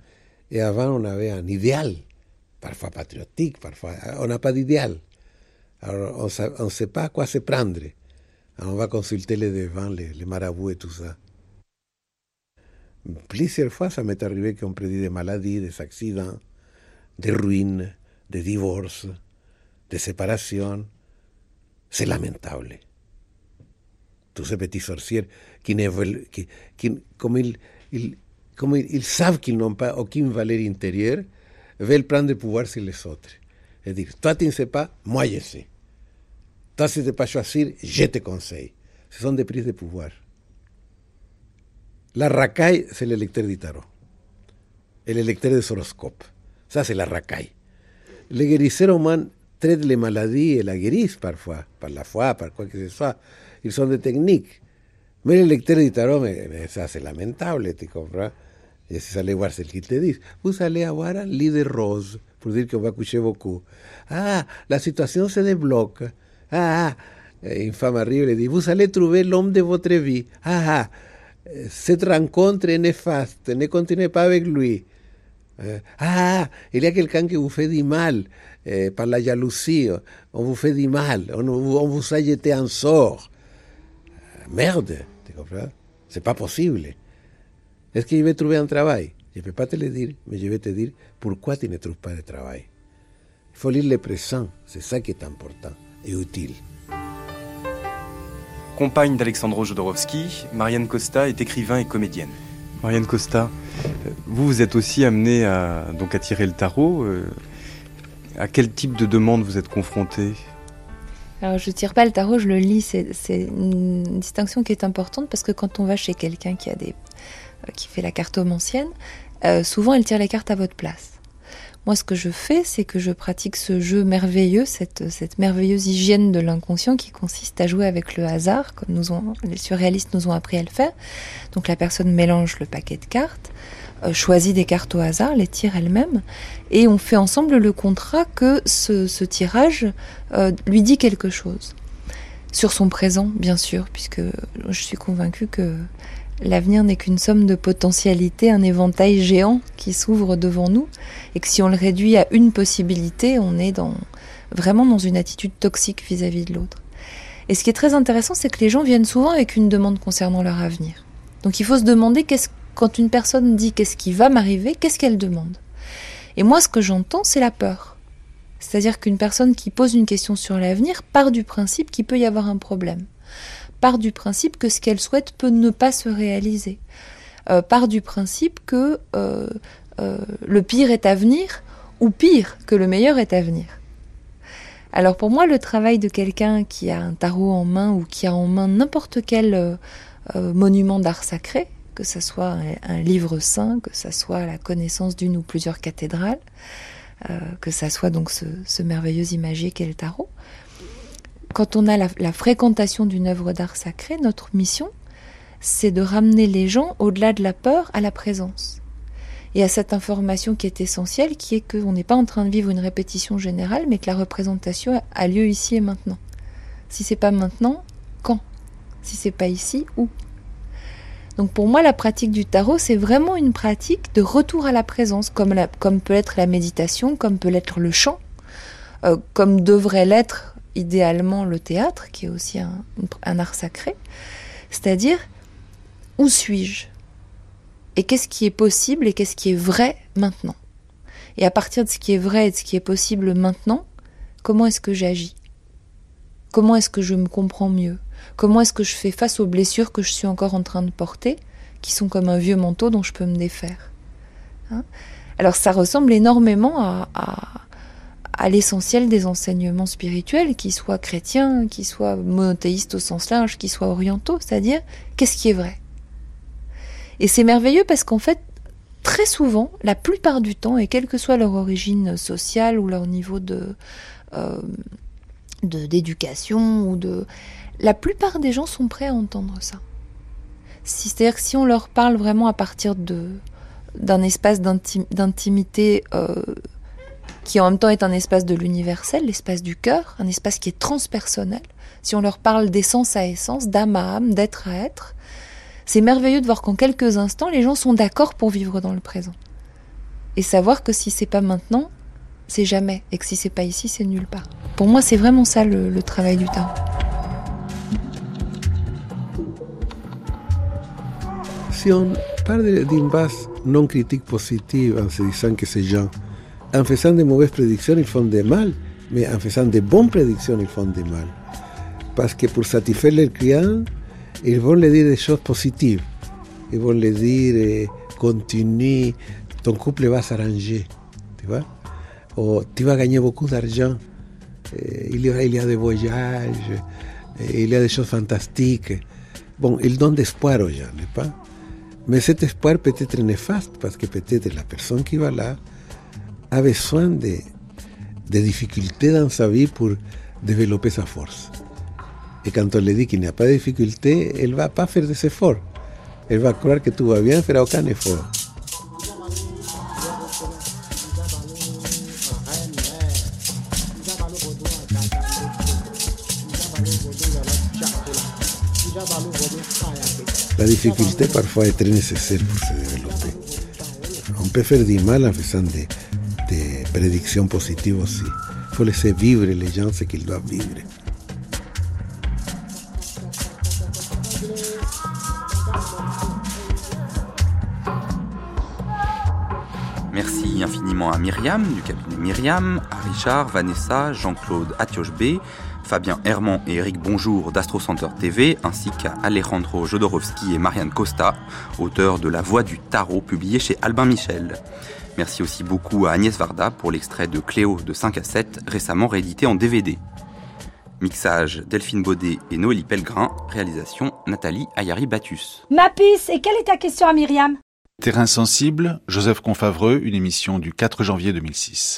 Et avant, on avait un idéal, parfois patriotique, parfois. On n'a pas d'idéal. Alors, on ne sait pas à quoi se prendre. Alors, on va consulter les devants, les, les marabouts et tout ça. Plusieurs fois, ça m'est arrivé qu'on prédit des maladies, des accidents, des ruines, de divorce, de séparation. C'est lamentable. Tous ces petits sorciers qui ne veulent, qui, qui, comme, ils, ils, comme ils, ils savent qu'ils n'ont pas aucune valeur intérieure, veulent prendre le pouvoir sur les autres. Et dire, toi tu ne sais pas, moi je sais. Toi si tu ne pas choisir, je te conseille. Ce sont des prises de pouvoir. La racaille, c'est le lecteur du tarot. Et le lecteur des horoscopes. Ça, c'est la racaille. Les guérisseurs humains traitent les maladies et la guérissent parfois, par la foi, par quoi que ce soit. Ils sont des techniques. Mais tarot, mais, mais ça c'est lamentable, tu comprends Et si allez voir ce te disent. Vous allez avoir un lit de rose, pour dire qu'on va coucher beaucoup. Ah, la situation se débloque. Ah, une femme arrive et dit, vous allez trouver l'homme de votre vie. Ah, ah, cette rencontre est néfaste, ne continuez pas avec lui. Ah, il y a quelqu'un qui vous fait du mal. par la jalousie, on vous fait du mal, on, vous a jeté un sort. Merde, tu comprends C'est pas possible. Est-ce que je vais trouver un travail Je ne peux te le dire, mais je vais te dire pourquoi tu ne trouves pas de travail. Il faut lire le présent, c'est ça qui est important et utile. Compagne d'Alexandro Jodorowsky, Marianne Costa est écrivain et comédienne. Marianne Costa, vous, vous êtes aussi amenée à, donc, à tirer le tarot. Euh, à quel type de demande vous êtes confrontée? Alors je tire pas le tarot, je le lis. C'est une distinction qui est importante parce que quand on va chez quelqu'un qui a des, euh, qui fait la cartomancienne, euh, souvent elle tire les cartes à votre place. Moi, ce que je fais, c'est que je pratique ce jeu merveilleux, cette, merveilleuse hygiène de l'inconscient qui consiste à jouer avec le hasard, comme les surréalistes nous ont appris à le faire. Donc la personne mélange le paquet de cartes, euh, choisit des cartes au hasard, les tire elle-même, et on fait ensemble le contrat que ce, ce tirage euh, lui dit quelque chose. Sur son présent, bien sûr, puisque je suis convaincue que L'avenir n'est qu'une somme de potentialités, un éventail géant qui s'ouvre devant nous, et que si on le réduit à une possibilité, on est dans, vraiment dans une attitude toxique vis-à-vis de l'autre. Et ce qui est très intéressant, c'est que les gens viennent souvent avec une demande concernant leur avenir. Donc il faut se demander quand une personne dit qu'est-ce qui va m'arriver, qu'est-ce qu'elle demande. Et moi, ce que j'entends, c'est la peur. C'est-à-dire qu'une personne qui pose une question sur l'avenir part du principe qu'il peut y avoir un problème part du principe que ce qu'elle souhaite peut ne pas se réaliser, euh, part du principe que euh, euh, le pire est à venir, ou pire, que le meilleur est à venir. Alors pour moi, le travail de quelqu'un qui a un tarot en main ou qui a en main n'importe quel monument d'art sacré, que ce soit un, livre saint, que ce soit la connaissance d'une ou plusieurs cathédrales, que ce soit donc ce, ce merveilleux imagier qu'est le tarot, quand on a la, fréquentation d'une œuvre d'art sacré, notre mission, c'est de ramener les gens au-delà de la peur à la présence. Et à cette information qui est essentielle, qui est qu'on n'est pas en train de vivre une répétition générale, mais que la représentation a lieu ici et maintenant. Si c'est pas maintenant, quand? Si c'est pas ici, où? Donc pour moi, la pratique du tarot, c'est vraiment une pratique de retour à la présence, comme, peut être la méditation, comme peut l'être le chant, euh, comme devrait l'être idéalement le théâtre, qui est aussi un, art sacré, c'est-à-dire où suis-je? Et qu'est-ce qui est possible et qu'est-ce qui est vrai maintenant? Et à partir de ce qui est vrai et de ce qui est possible maintenant, comment est-ce que j'agis? Comment est-ce que je me comprends mieux? Comment est-ce que je fais face aux blessures que je suis encore en train de porter, qui sont comme un vieux manteau dont je peux me défaire? Hein? Alors ça ressemble énormément à à l'essentiel des enseignements spirituels, qu'ils soient chrétiens, qu'ils soient monothéistes au sens large, qu'ils soient orientaux, c'est-à-dire qu'est-ce qui est vrai? Et c'est merveilleux parce qu'en fait, très souvent, la plupart du temps, et quelle que soit leur origine sociale ou leur niveau de euh, d'éducation ou de, la plupart des gens sont prêts à entendre ça. C'est-à-dire que si on leur parle vraiment à partir de d'un espace d'intimité euh, qui en même temps est un espace de l'universel, l'espace du cœur, un espace qui est transpersonnel. Si on leur parle d'essence à essence, d'âme à âme, d'être à être, c'est merveilleux de voir qu'en quelques instants, les gens sont d'accord pour vivre dans le présent. Et savoir que si c'est pas maintenant, c'est jamais, et que si c'est pas ici, c'est nulle part. Pour moi, c'est vraiment ça le, travail du temps. Si on parle d'une base non critique positive en se disant que ces gens de mauvaises prédictions, ils font de mal, en faisant de bonnes prédictions, ils font de mal. Parce que pour satisfaire les clients, ils vont leur dire des choses positives. Ils vont leur dire eh, continue, ton couple va s'arranger, tu vois, ou tu vas beaucoup d'argent. Eh, il, y a, il y a des voyages, eh, il y a des choses fantastiques. Bon, ils donnent d'espoir aux gens, n'est-ce pas Mais cet espoir peut être néfaste parce que peut-être la personne qui va là, a besoin de, de difficultés dans sa vie pour développer sa force. Et quand on lui dit qu'il n'y a pas de difficulté, elle ne va pas faire des efforts. Elle va croire que tout va bien, fera aucun effort. La difficulté parfois est très nécessaire pour se développer. On peut faire du mal en faisant des, sí. faut laisser vivre les gens ce qu'ils doivent vivre. Merci infiniment à Myriam du cabinet Myriam, à Richard, Vanessa, Jean-Claude Atioche-B, Fabien Herman et Eric Bonjour d'Astro Center TV, ainsi qu'à Alejandro Jodorowsky et Marianne Costa, auteurs de La Voix du Tarot, publié chez Albin Michel. Merci aussi beaucoup à Agnès Varda pour l'extrait de Cléo de 5 à 7, récemment réédité en DVD. Mixage Delphine Baudet et Noélie Pellegrin, réalisation Nathalie Ayari-Batus. Ma puce, et quelle est ta question à Myriam? Terrain sensible, Joseph Confavreux, une émission du 4 janvier 2006.